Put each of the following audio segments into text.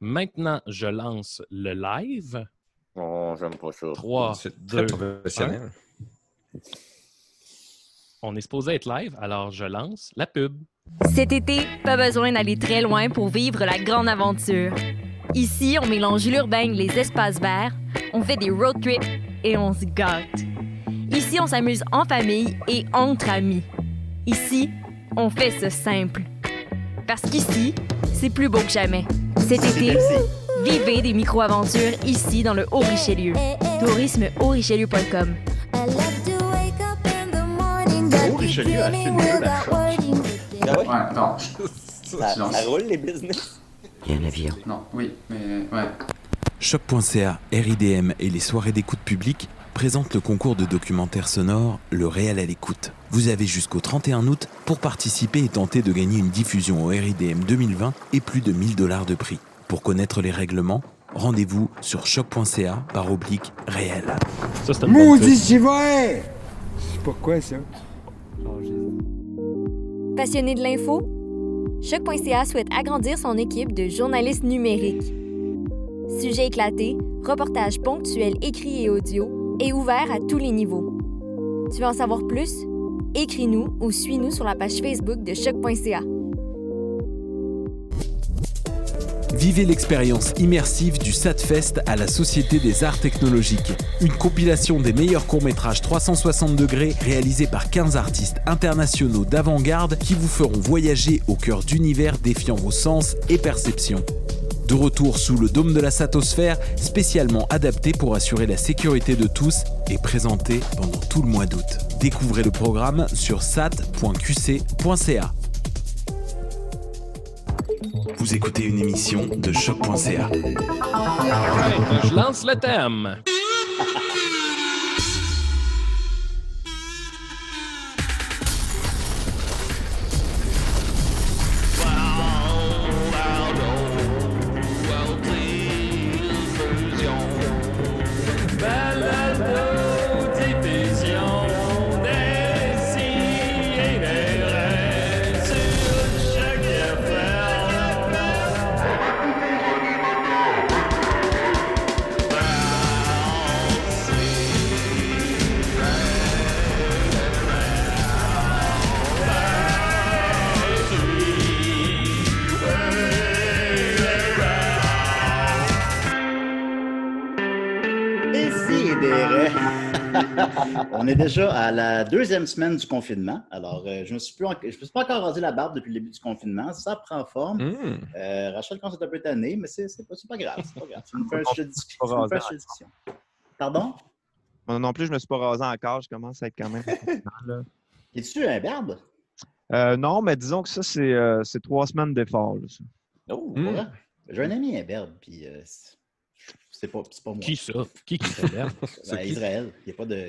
Maintenant, je lance le live. Oh, j'aime pas ça. 3, C'est 2, très professionnel. On est supposé être live, alors je lance la pub. Cet été, pas besoin d'aller très loin pour vivre la grande aventure. Ici, on mélange l'urbain et les espaces verts, on fait des road trips et on se gâte. Ici, on s'amuse en famille et entre amis. Ici, on fait ce simple. Parce qu'ici, c'est plus beau que jamais. Cet été, vivez des micro-aventures ici dans le Haut-Richelieu. Tourisme-haut-richelieu.com. Oh, Richelieu a filmé la. Ah ouais? Ouais, attends. Ça, Silence. ça roule les business. Il y a un avion. Non, oui, mais ouais. Choc.ca, RIDM et les soirées d'écoute publique présentent le concours de documentaire sonore Le Réel à l'écoute. Vous avez jusqu'au 31 août pour participer et tenter de gagner une diffusion au RIDM 2020 et plus de 1000 dollars de prix. Pour connaître les règlements, rendez-vous sur choc.ca par oblique réel. Ça, c'est Maudit vrai! C'est pourquoi ça? Passionné de l'info? Choc.ca souhaite agrandir son équipe de journalistes numériques. Sujets éclatés, reportages ponctuels écrits et audio et ouverts à tous les niveaux. Tu veux en savoir plus? Écris-nous ou suis-nous sur la page Facebook de Choc.ca. Vivez l'expérience immersive du SATFest à la Société des Arts Technologiques. Une compilation des meilleurs courts-métrages 360 degrés réalisés par 15 artistes internationaux d'avant-garde qui vous feront voyager au cœur d'univers défiant vos sens et perceptions. De retour sous le dôme de la Satosphère, spécialement adapté pour assurer la sécurité de tous et présenté pendant tout le mois d'août. Découvrez le programme sur sat.qc.ca. Vous écoutez une émission de choc.ca. Je lance le thème. On est déjà à la deuxième semaine du confinement. Alors, euh, je ne me suis, plus en- je me suis pas encore rasé la barbe depuis le début du confinement. Ça prend forme. Mmh. Euh, Rachel à être un peu tannée, mais c'est c'est pas, c'est pas grave. C'est pas grave. C'est c'est une rasé fraîche discussion. Pardon? Moi non plus, je me suis pas rasé encore. Je commence à être quand même. Es-tu un barbe? Euh, non, mais disons que ça, c'est euh, c'est trois semaines d'effort. Oh, Hmm. ouais. J'ai un ami un barbe, puis euh, c'est- pas, c'est pas moi. Qui ça? Qui qui fait l'air? Ben, Israël. Il n'y a pas de.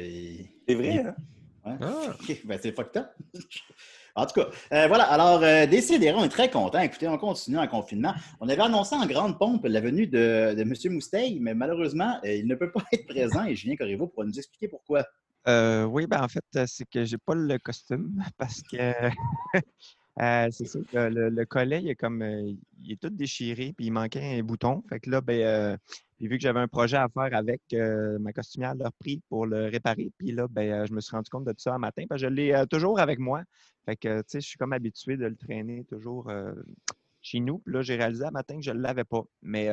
C'est vrai, hein? Ouais. Ah. Ben, c'est fucked up. En tout cas, euh, voilà. Alors, euh, on est très contents. Écoutez, on continue en confinement. On avait annoncé en grande pompe la venue de, de M. Mousteil, mais malheureusement, euh, il ne peut pas être présent et Julien Corriveau pourra nous expliquer pourquoi. Euh, oui, ben en fait, c'est que j'ai pas le costume parce que euh, c'est ça. que Le, le collet, il est comme il est tout déchiré, puis il manquait un bouton. Fait que là, ben, euh, puis vu que j'avais un projet à faire avec euh, ma costumière, elle l'a repris pour le réparer. Puis là, ben, euh, je me suis rendu compte de tout ça un matin. Parce que je l'ai euh, toujours avec moi. Fait que, tu sais, je suis comme habitué de le traîner toujours euh, chez nous. Puis là, j'ai réalisé un matin que je ne l'avais pas. Mais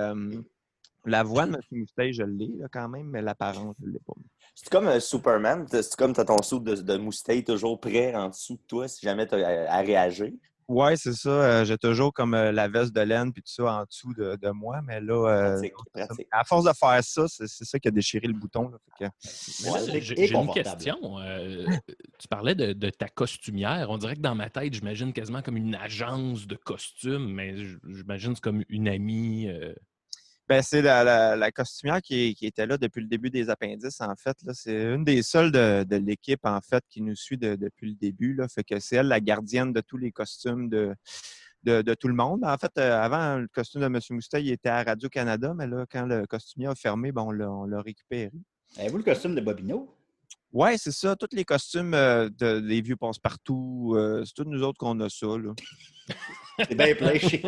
la voix de M. Mousteil, je l'ai quand même, mais l'apparence, je ne l'ai pas. C'est comme Superman. C'est comme tu as ton sou de, de moustache toujours prêt en dessous de toi si jamais tu as à réagir. Ouais, c'est ça. euh, j'ai toujours comme euh, la veste de laine puis tout ça en dessous de, de moi. Mais là, euh, Pratique, pratique. à force de faire ça, c'est c'est ça qui a déchiré le bouton. là. Fait que- Mais là, Ouais, j'ai une question. Euh, tu parlais de, de ta costumière. On dirait que dans ma tête, j'imagine quasiment comme une agence de costumes, mais j'imagine que c'est comme une amie. Ben, c'est la, la- la costumière qui, qui était là depuis le début des appendices, en fait. C'est une des seules de, de l'équipe, en fait, qui nous suit de- depuis le début. Là. Fait que c'est elle la gardienne de tous les costumes de, de, de tout le monde. En fait, euh, avant, le costume de M. Moustache, il était à Radio-Canada, mais là, quand le costumier a fermé, ben, on l'a récupéré. Avez-vous le costume de Bobino? Ouais, c'est ça. Tous les costumes euh, de- des vieux passe-partout, euh, c'est tous nous autres qu'on a ça. Là. C'est bien plein chez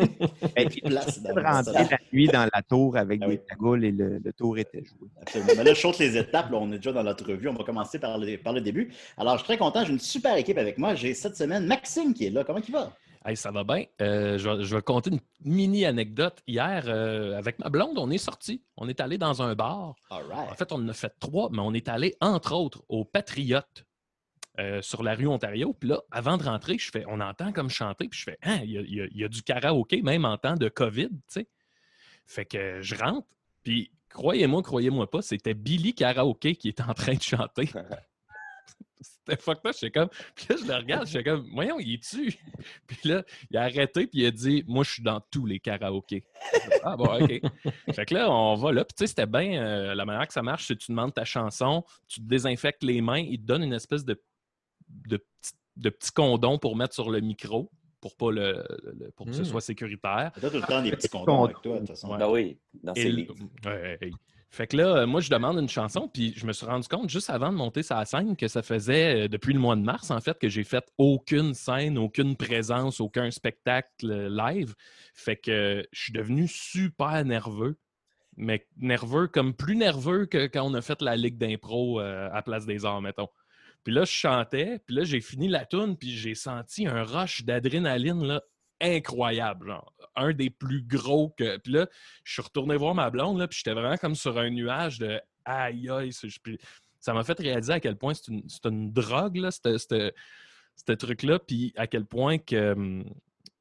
Ben, Puis place de dans rentrer la nuit dans la tour avec Ah des oui. cagoules et le, le tour était joué. Absolument. Mais là, je saute les étapes. là, on est déjà dans notre revue. On va commencer par le, par le début. Alors, je suis très content. J'ai une super équipe avec moi. J'ai cette semaine Maxime qui est là. Comment il va? Hey, ça va bien. Euh, je, vais, je vais conter une mini anecdote. Hier, euh, avec ma blonde, on est sorti. On est allé dans un bar. All right. En fait, on en a fait trois, mais on est allé, entre autres, au Patriote euh, sur la rue Ontario. Puis là, avant de rentrer, je fais, on entend comme chanter, puis je fais, hein, il y a, y y du karaoké, même en temps de COVID, tu sais. Fait que je rentre, puis croyez-moi, croyez-moi pas, c'était Billy Karaoké qui est en train de chanter. C'était fuck là, j'étais comme. Puis là, je le regarde, j'étais comme, voyons, il est tu Puis là, il a arrêté, puis il a dit, moi, je suis dans tous les karaokés. Ah bon, OK. fait que là, on va là. Puis tu sais, c'était bien. euh, la manière que ça marche, c'est que tu demandes ta chanson, tu te désinfectes les mains, il te donne une espèce de, de, petit, de petit condom pour mettre sur le micro, pour, pas le, le- pour que ce Hmm. Mm. soit sécuritaire. T'as tout le temps des petits condoms avec toi, de toute façon. Ouais. Ben oui, dans. Ouais, ouais, ouais. Fait que là, moi, je demande une chanson, puis je me suis rendu compte juste avant de monter sa scène que ça faisait euh, depuis le mois de mars, en fait, que j'ai fait aucune scène, aucune présence, aucun spectacle euh, live. Fait que euh, je suis devenu super nerveux. Mais nerveux, comme plus nerveux que quand on a fait la Ligue d'impro à Place des Arts, mettons. Puis là, je chantais, puis là, j'ai fini la tune, puis j'ai senti un rush d'adrénaline, là, incroyable, genre. Un des plus gros que... Puis là, je suis retourné voir ma blonde, là, puis j'étais vraiment comme sur un nuage de aïe aïe. ça m'a fait réaliser à quel point c'est une, drogue, là, ce truc-là, puis à quel point que. hum,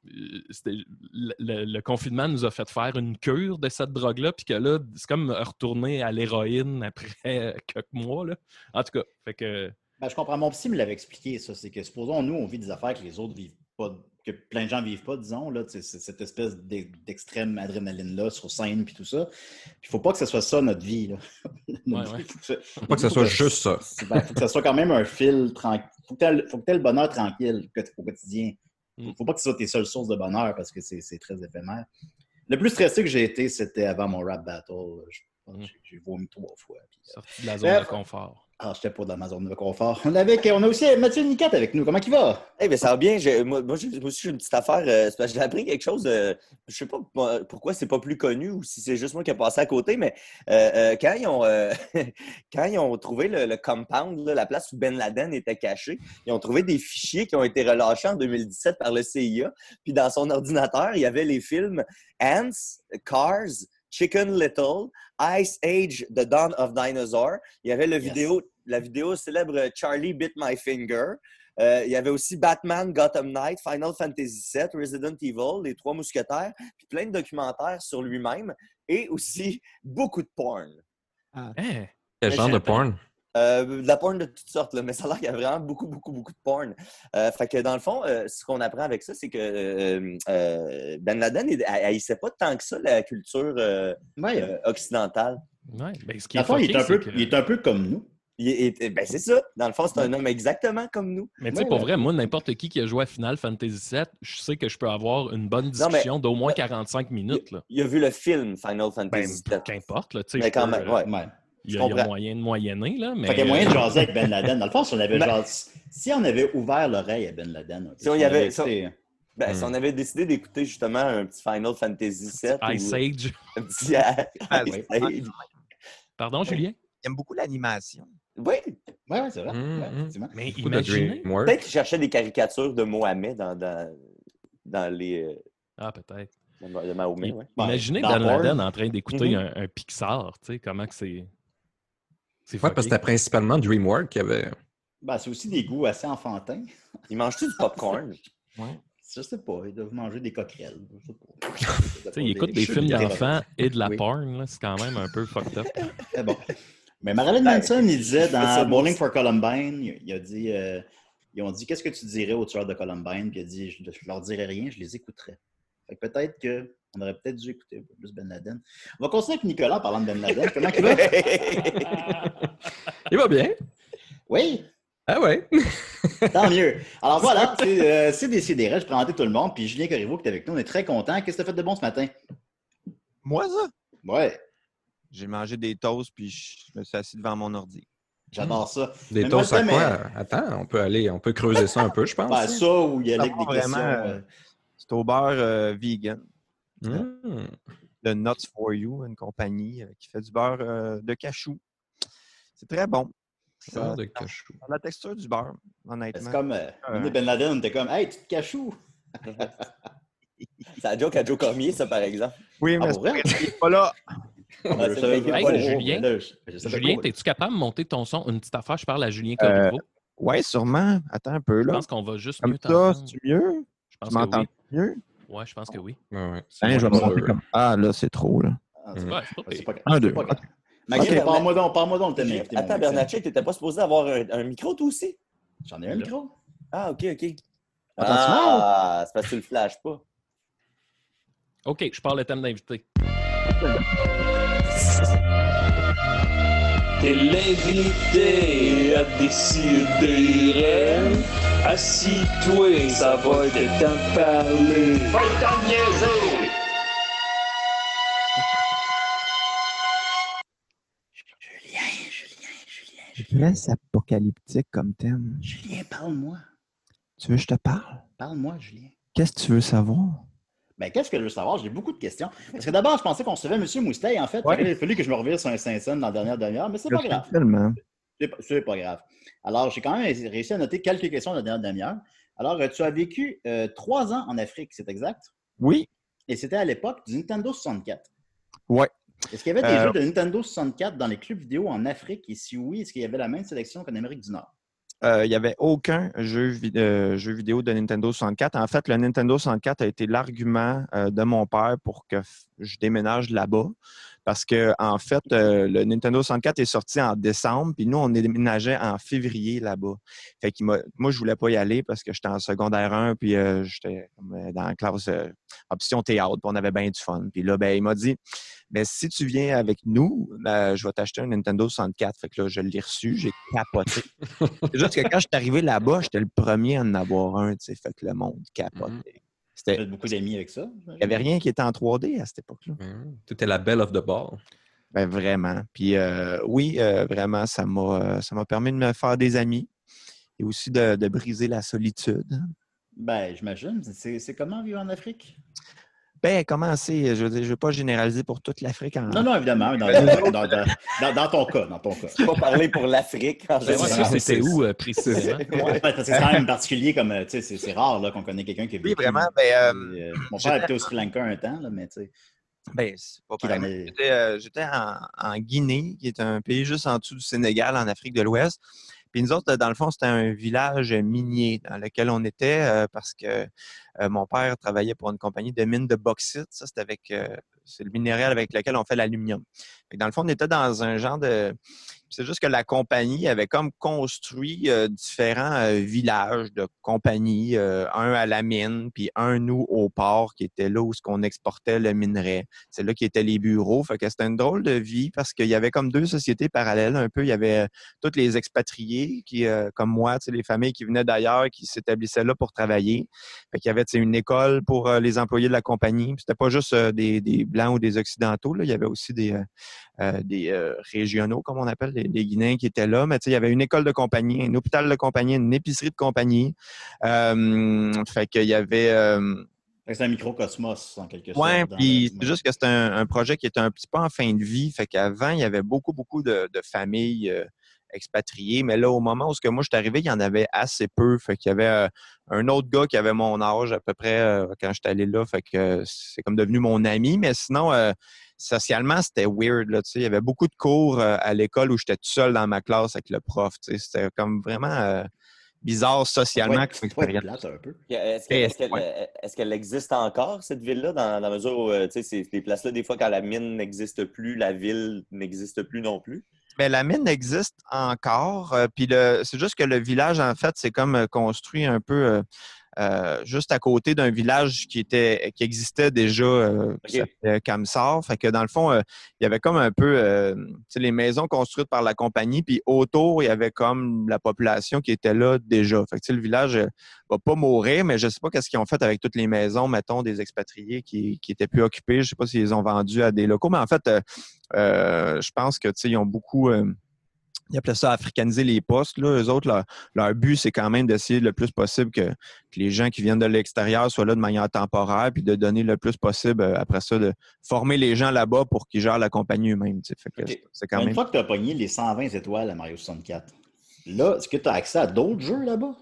euh, c'était- le confinement nous a fait faire une cure de cette drogue-là, puis que là, c'est comme retourner à l'héroïne après quelques mois. Là. En tout cas, fait que. Ben, je comprends. Mon psy me l'avait expliqué, ça. C'est que, supposons, nous, on vit des affaires que les autres vivent pas, que plein de gens vivent pas, disons, là. c'est cette espèce d'e- d'extrême adrénaline-là sur scène, puis tout ça. Il faut pas que ce soit ça, notre vie, là. Notre Ouais, vie, ouais. faut que ce- Faut pas que ce soit juste ça. C'est- ben, faut que ce soit quand même un fil tranquille. Faut que tu aies, le bonheur tranquille au quotidien. Mm. Faut pas que ce soit tes seules sources de bonheur parce que c'est très éphémère. Le plus stressé que j'ai été, c'était avant mon rap battle. Je- Mm. J'ai vomi trois fois. puis, euh, Sorti de la zone de confort. Ah, j'étais pas dans ma zone de confort. On, on a aussi Mathieu Niquette avec nous. Comment il va? Eh bien, ça va bien. Moi, moi, aussi, j'ai une petite affaire. euh, j'ai appris quelque chose. euh, je sais pas pourquoi c'est pas plus connu ou si c'est juste moi qui ai passé à côté, mais euh, euh, quand, ils ont, quand ils ont trouvé le, compound, la place où Ben Laden était caché, ils ont trouvé des fichiers qui ont été relâchés en 2017 par le CIA. Puis dans son ordinateur, il y avait les films Ants, Cars, Chicken Little, Ice Age, The Dawn of Dinosaur. Il y avait le Yes. vidéo, la vidéo célèbre Charlie Bit My Finger. Euh, il y avait aussi Batman, Gotham Knight, Final Fantasy VII, Resident Evil, Les Trois Mousquetaires, puis plein de documentaires sur lui-même et aussi beaucoup de porn. Hein? Quel Mais genre de porn? Euh, de la porn de toutes sortes, là, mais ça a l'air qu'il y a vraiment beaucoup, beaucoup, beaucoup de porn. Euh, fait que dans le fond, euh, ce qu'on apprend avec ça, c'est que euh, euh, Ben Laden, il haïssait pas tant que ça la culture euh, Ouais. euh, occidentale. Ouais, ben, ce qui Dans est le fond, il est, un peu, que- il est un peu comme nous. Ben, c'est ça. Dans le fond, c'est un homme exactement comme nous. Mais tu sais, Ouais, pour ouais. vrai, moi, n'importe qui qui a joué à Final Fantasy VII, je sais que je peux avoir une bonne discussion d'au moins 45 minutes. Là. Il a vu le film Final Ben, Fantasy VII. qu'importe, là, tu sais, Mais quand peux, même, ouais. Il y, a, il y a comprends. moyen de moyenner, là, mais... Fait qu'il y a moyen de jaser avec Ben Laden. Dans le fond, si on avait, Ben- genre, si on avait ouvert l'oreille à Ben Laden, Si on y avait- écouté- Ben, Si on avait décidé d'écouter justement un petit Final Fantasy VII, Ice ou Age. un petit Ice ouais. Age. Pardon, Julien? J'aime beaucoup l'animation. Oui, Ouais, ouais, c'est vrai. Mm, Ouais, mm. effectivement. Mais imaginez... Peut-être qu'il cherchait des caricatures de Mohamed dans, dans, dans les. euh, Ah, peut-être. dans- de Mahomet, I- ouais. Ouais, Imaginez dans Ben. Laden en train d'écouter Mhm. un, un Pixar, tu sais, comment que c'est... C'est Ouais, parce que c'était principalement DreamWorks qui avait. Ben, c'est aussi des goûts assez enfantins. Il mange-tu du popcorn? Je sais pas, ils doivent manger des coquerelles. Je sais pas. Tu sais, il écoute des films d'enfants et de la Oui. porn, là, c'est quand même un peu fucked up. Bon. Mais Marilyn Ben, Manson, il disait dans Bowling for Columbine, il, il a dit, euh, ils ont dit, qu'est-ce que tu dirais aux tueurs de Columbine? Puis il a dit, je, je leur dirais rien, je les écouterais. Fait que peut-être qu'on aurait peut-être dû écouter un peu plus Ben Laden. On va continuer avec Nicolas en parlant de Ben Laden. Comment il va? Il va bien. Oui, Ah ouais. tant mieux. Alors voilà, c'est euh, c'est décidé. Je présentais tout le monde. Puis Julien Corriveau qui est avec nous, on est très content. Qu'est-ce que tu as fait de bon ce matin? Moi, ça? Ouais, J'ai mangé des toasts puis je me suis assis devant mon ordi. j'adore ça. Des toasts à quoi? Attends, on peut aller, on peut creuser ça un peu, je pense. Ben, ça ou il y a Ça avec des questions. vraiment, euh, C'est C'est au beurre euh, vegan Hmm. de Nuts for You, une compagnie euh, qui fait du beurre euh, de cachou. C'est très bon. Ça, Beurre de cachou. ça a la texture du beurre, C'est honnêtement. comme. Euh, Ben Laden, on était comme, hey, tu te cachou. C'est la joke à Joe Cormier, ça, par exemple. Oui, Ah, mais pour vrai? c'est pas là. Ah, c'est Je vrai. pas, Hey, là, Julien, là, je- je Julien, es-tu capable de monter ton son? Une petite affaire, je parle à Julien Euh, Corriveau. Oui, sûrement. Attends un peu Je là. pense qu'on va juste Comme mieux ça, c'est mieux? Je pense Tu que m'entends oui. Mieux? Ouais, je pense que oui. Ouais, ouais. C'est Hein, je vais comme. Ah, là, c'est trop, là. Ah, c'est pas pas- c'est pire. pas grave. Un, c'est deux. Maxime, parle-moi donc, parle-moi donc invités, mon Attends. Bernatchez, t'étais pas supposé avoir un, un micro, toi aussi? J'en ai un micro. Ah, OK, OK. Attends, Ah, c'est parce que tu le flashes pas. OK, je parle le thème d'invité. T'es l'invité à décider. Assis-toi, ça va être temps de parler. Va de niaiser! Julien, Julien, Julien, Reste apocalyptique comme thème. Julien, parle-moi. Tu veux que je te parle? Parle-moi, Julien. Qu'est-ce que tu veux savoir? Ben, qu'est-ce que je veux savoir? J'ai beaucoup de questions. Parce que d'abord, je pensais qu'on recevait M. Mousteil. En fait, Ouais. il a fallu que je me revire sur un Saint-Saëns dans la dernière demi-heure, mais c'est pas grave. Tellement. C'est pas, grave. Alors, j'ai quand même réussi à noter quelques questions de la dernière demi-heure. Alors, euh, tu as vécu euh, trois ans en Afrique, c'est exact? Oui. Et c'était à l'époque du Nintendo 64. Ouais. Est-ce qu'il y avait des Euh, jeux de Nintendo 64 dans les clubs vidéo en Afrique? Et si oui, est-ce qu'il y avait la même sélection qu'en Amérique du Nord? Euh, il n'y avait aucun jeu, vi- euh, jeu vidéo de Nintendo 64. En fait, le Nintendo 64 a été l'argument euh, de mon père pour que je déménage là-bas. Parce que, en fait, euh, le Nintendo 64 est sorti en décembre, puis nous, on déménageait en février là-bas. Fait m'a, moi, je voulais pas y aller parce que j'étais en secondaire 1, puis euh, j'étais euh, dans la classe euh, option théâtre, puis on avait bien du fun. Puis là, ben, il m'a dit, si tu viens avec nous, ben, je vais t'acheter un Nintendo 64. Fait que là, je l'ai reçu, j'ai capoté. C'est juste que quand je suis arrivé là-bas, j'étais le premier à en avoir un, tu sais, fait que le monde capotait. C'était, beaucoup d'amis avec ça? il n'y avait rien qui était en 3D à cette époque-là. Hmm. T'étais la belle of the ball. Ben, vraiment. Puis euh, oui, euh, vraiment, ça m'a, euh, ça m'a permis de me faire des amis et aussi de, de briser la solitude. Ben, j'imagine. C'est c'est comment vivre en Afrique? Ben, comment c'est? Je ne veux pas généraliser pour toute l'Afrique. En... Non, non, évidemment. Dans, dans- dans- dans- dans ton cas, dans ton cas. Pas parler pour l'Afrique en Ben c'était où euh, précisément? Ouais, c'est quand même particulier comme, tu sais, c'est- c'est rare là, qu'on connaît quelqu'un qui a Oui, vécu. vraiment. Ben, euh, Euh, mon père était au Sri Lanka un temps, là, mais tu sais. Ben, c'est est- J'étais, euh, en, en Guinée, qui est un pays juste en dessous du Sénégal, en Afrique de l'Ouest. Puis nous autres, dans le fond, c'était un village minier dans lequel on était euh, parce que euh, mon père travaillait pour une compagnie de mines de bauxite. Ça, c'était avec euh, c'est le minéral avec lequel on fait l'aluminium. Dans le fond, on était dans un genre de. C'est juste que la compagnie avait comme construit euh, différents euh, villages de compagnie, euh, un à la mine, puis un nous au port, qui était là où ce qu'on exportait le minerai. C'est là qui étaient les bureaux. Fait que c'était une drôle de vie parce qu'il y avait comme deux sociétés parallèles. Un peu, il y avait tous les expatriés qui, comme moi, les familles qui venaient d'ailleurs, qui s'établissaient là pour travailler. Fait qu'il y avait une école pour les employés de la compagnie. C'était pas juste des, blancs ou des occidentaux. Là. Il y avait aussi des, régionaux, comme on appelle, les Guinéens qui étaient là. Mais tu sais, il y avait une école de compagnie, un hôpital de compagnie, une épicerie de compagnie. Euh, fait qu'il y avait. euh, C'est un microcosmos, en quelque sorte. Dans puis c'est juste que c'était un, un projet qui était un petit peu en fin de vie. Fait qu'avant, il y avait beaucoup, beaucoup de, de familles expatriées. Mais là, au moment où ce que moi je suis arrivé, il y en avait assez peu. Fait qu'il y avait euh, un autre gars qui avait mon âge à peu près euh, quand j'étais allé là. Fait que euh, c'est comme devenu mon ami. Mais sinon, euh, socialement, c'était weird. Là, tu sais. il y avait beaucoup de cours euh, à l'école où j'étais tout seul dans ma classe avec le prof. C'était comme vraiment euh, bizarre socialement comme expérience. Est-ce que- est-ce qu'elle ouais. existe encore, cette ville-là, dans, dans la mesure où, tu sais, c'est- ces places-là, des fois, quand la mine n'existe plus, la ville n'existe plus non plus? Ben, la mine existe encore. euh, puis c'est juste que le village, en fait, c'est comme euh, construit un peu euh, juste à côté d'un village qui était qui existait déjà, euh, qui Kamsar. Fait que dans le fond, euh, il y avait comme un peu euh, les maisons construites par la compagnie, puis autour, il y avait comme la population qui était là déjà. Fait que le village va pas mourir, mais je sais pas qu'est-ce qu'ils ont fait avec toutes les maisons, mettons, des expatriés qui, qui étaient plus occupés. Je sais pas s'ils les ont vendues à des locaux, mais en fait, je pense que tu sais, ils ont beaucoup. Ils appelaient ça africaniser les postes. Là. Eux autres, leur, leur but, c'est quand même d'essayer le plus possible que, que les gens qui viennent de l'extérieur soient là de manière temporaire, puis de donner le plus possible, euh, après ça, de former les gens là-bas pour qu'ils gèrent la compagnie eux-mêmes. quand Une même. fois que tu as pogné les 120 étoiles à Mario 64, là, est-ce que tu as accès à d'autres jeux là-bas?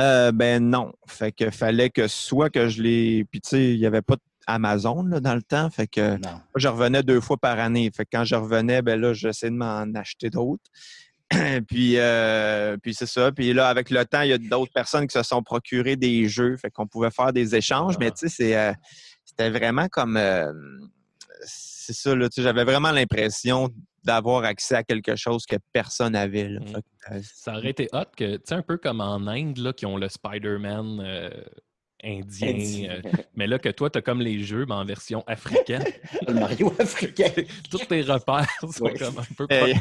Euh, ben non. Fait que fallait que soit que je les. Puis tu sais, il n'y avait pas Amazon là, dans le temps. Fait que. Moi, je revenais deux fois par année. Fait que quand je revenais, ben là, j'essayais de m'en acheter d'autres. puis, euh, puis c'est ça. Puis là, avec le temps, il y a d'autres personnes qui se sont procurées des jeux. Fait qu'on pouvait faire des échanges. Mais tu sais, c'est, euh, c'était vraiment comme. euh, c'est ça, là. Tu sais, j'avais vraiment l'impression d'avoir accès à quelque chose que personne n'avait. Mm. Ça aurait été hot que, tu sais, un peu comme en Inde, là, qui ont le Spider-Man euh, indien. Indien. euh, mais là, que toi, tu as comme les jeux, mais en version africaine. Le Mario africain. Tous tes repères sont Ouais. comme un peu Hey.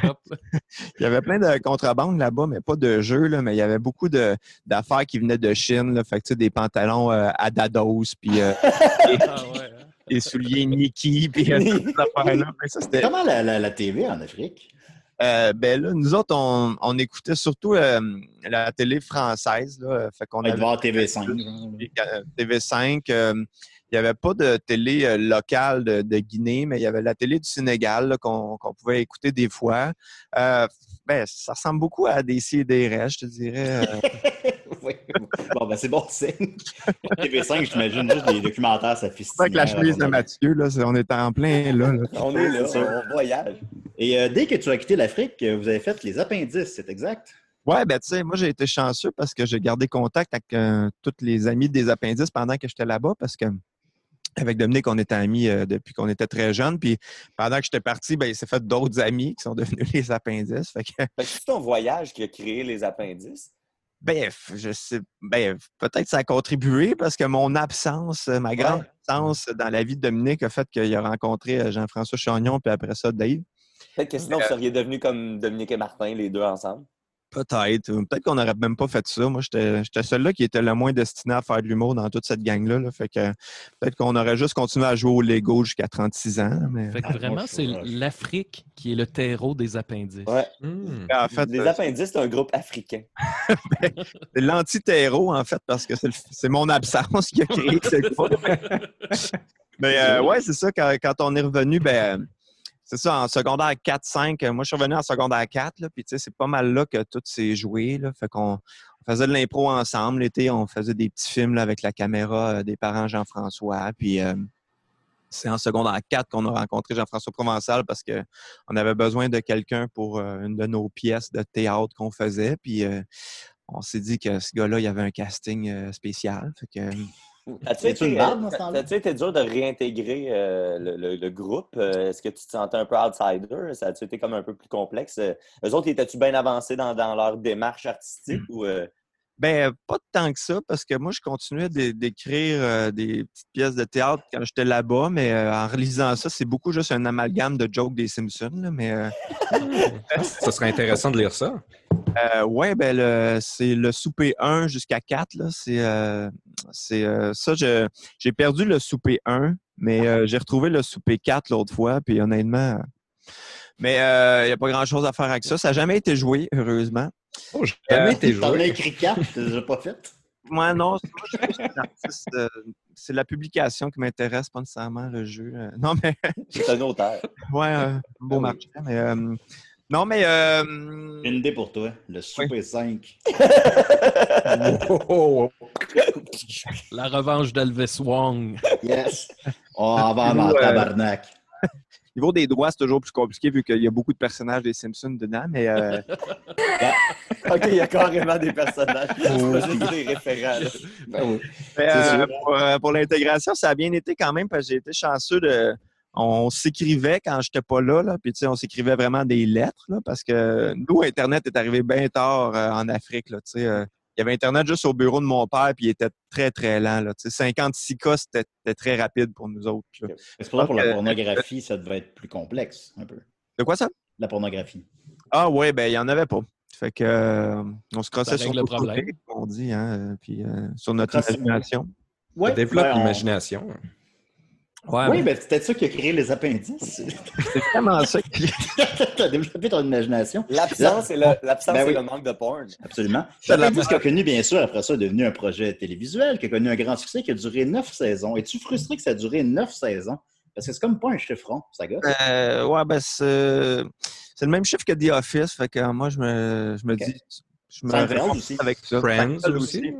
Il y avait plein de contrebande là-bas, mais pas de jeux, là, mais il y avait beaucoup de- d'affaires qui venaient de Chine. Là, fait que, tu sais, des pantalons euh, Adados, puis euh, Ah ouais, hein. des souliers Nike, puis Comment la, la- la TV en Afrique? Euh, ben là, nous autres, on, on écoutait surtout euh, la télé française. Là, fait qu'on On va avait voir TV5. genre. euh, TV5. euh, il n'y avait pas de télé locale de, de Guinée, mais il y avait la télé du Sénégal qu'on qu'on pouvait écouter des fois. Euh, ben, ça ressemble beaucoup à des CDR, je te dirais. euh. Oui. Bon, ben c'est bon signe. TV5, j'imagine juste des documentaires sophistiqués. avec la chemise de Mathieu, là, c'est- on était en plein là. là. On est là, on voyage. Et euh, dès que tu as quitté l'Afrique, euh, vous avez fait les appendices, c'est exact? Ouais, ben tu sais, moi j'ai été chanceux parce que j'ai gardé contact avec euh, tous les amis des appendices pendant que j'étais là-bas parce que avec Dominique, on était amis euh, depuis qu'on était très jeunes. Puis pendant que j'étais parti, ben, il s'est fait d'autres amis qui sont devenus les appendices. Que, Fait que c'est ton voyage qui a créé les appendices? Ben, je sais, ben, peut-être que ça a contribué parce que mon absence, euh, ma grande Ouais. absence dans la vie de Dominique a fait qu'il a rencontré euh, Jean-François Chagnon, puis après ça, Dave. Peut-être que sinon, vous seriez devenus comme Dominique et Martin, les deux ensemble. Peut-être. ou Peut-être qu'on n'aurait même pas fait ça. Moi, j'étais celui-là qui était le moins destiné à faire de l'humour dans toute cette gang-là. là. Fait que peut-être qu'on aurait juste continué à jouer au Lego jusqu'à 36 ans. Mais... Fait que Ah, vraiment, c'est l'Afrique qui est le terreau des appendices. Ouais. Hmm. En fait, les euh, appendices, c'est un groupe africain. c'est l'anti-terreau, en fait, parce que c'est le- c'est mon absence qui a créé ce groupe. Mais euh, ouais, c'est ça. Quand, quand on est revenu, ben, c'est ça, en secondaire 4-5. euh, Moi, je suis revenu en secondaire 4, là, puis tu sais, c'est pas mal là que tout s'est joué. Fait qu'on on faisait de l'impro ensemble. L'été, on faisait des petits films avec la caméra euh, des parents Jean-François. Puis euh, c'est en secondaire 4 qu'on a rencontré Jean-François Provençal parce que on avait besoin de quelqu'un pour une de nos pièces de théâtre qu'on faisait. Puis on s'est dit que ce gars-là, il avait un casting spécial. As-tu Es-tu été, euh, t'as-tu été dur de réintégrer euh, le, le- le groupe? Euh, Est-ce que tu te sentais un peu outsider? Ça a-tu été comme un peu plus complexe? Euh, Eux autres, étaient-tu bien avancés dans, dans leur démarche artistique? Ou, euh, Ben, pas tant que ça, parce que moi, je continuais d'é- d'écrire euh, des petites pièces de théâtre quand j'étais là-bas, mais euh, en relisant ça, c'est beaucoup juste un amalgame de jokes des Simpsons. là, mais euh, Ça serait intéressant de lire ça. ouais, ben, c'est le souper 1 jusqu'à 4. Là, c'est c'est, ça, je- j'ai perdu le souper 1, mais j'ai retrouvé le souper 4 l'autre fois, puis honnêtement. euh, mais il n'y a pas grand-chose à faire avec ça. Ça n'a jamais été joué, heureusement. Oh, j'ai jamais Euh, été T'en as écrit quatre, tu l'as pas fait? Moi, non, c'est- je un euh, c'est la publication qui m'intéresse, pas nécessairement le jeu. euh. non, mais c'est un auteur? ouais, euh, beau oui. marché. Mais, euh, non, mais euh, une idée pour toi. Le Super 5. Oh, oh, oh. La revanche d'Elvis Wong. Yes. On va en euh, tabarnak. Au niveau des droits, c'est toujours plus compliqué vu qu'il y a beaucoup de personnages des Simpsons dedans. Mais euh, OK, il y a carrément des personnages. C'est pas juste des référents. là. Ben oui. mais, C'est euh, pour, euh, pour l'intégration, ça a bien été quand même parce que j'ai été chanceux de. On s'écrivait quand j'étais pas là, là puis tu sais, on s'écrivait vraiment des lettres, là, parce que nous, Internet est arrivé bien tard euh, en Afrique, là, tu sais. euh, il y avait Internet juste au bureau de mon père, puis il était très, très lent. Là, tu sais, 56 cas, c'était très rapide pour nous autres. C'est pour ça pour la Euh, pornographie, ça devait être plus complexe, un peu. De quoi ça? La pornographie. Ah ouais, ben il n'y en avait pas. Fait que euh, on se crossait sur le nos problème. on dit, hein, euh, puis euh, sur notre imagination. Ouais, Ça développe ben, on- l'imagination. Ouais, Oui, mais- ben, c'est peut-être ça qui a créé les appendices. C'est vraiment ça qui. T'as développé ton imagination. L'absence et le, l'absence Ben et oui. le manque de porn. Absolument. C'est la- L'appendice qui a connu, bien sûr, après ça, est devenu un projet télévisuel, qui a connu un grand succès, qui a duré neuf saisons. Es-tu frustré que ça a duré neuf saisons? Parce que c'est comme pas un chiffron, ça gosse. Euh, ouais, ben c'est c'est le même chiffre que The Office. Fait que moi, je me, je me Ok. dis. Je me Seinfeld aussi. avec ça. Friends aussi.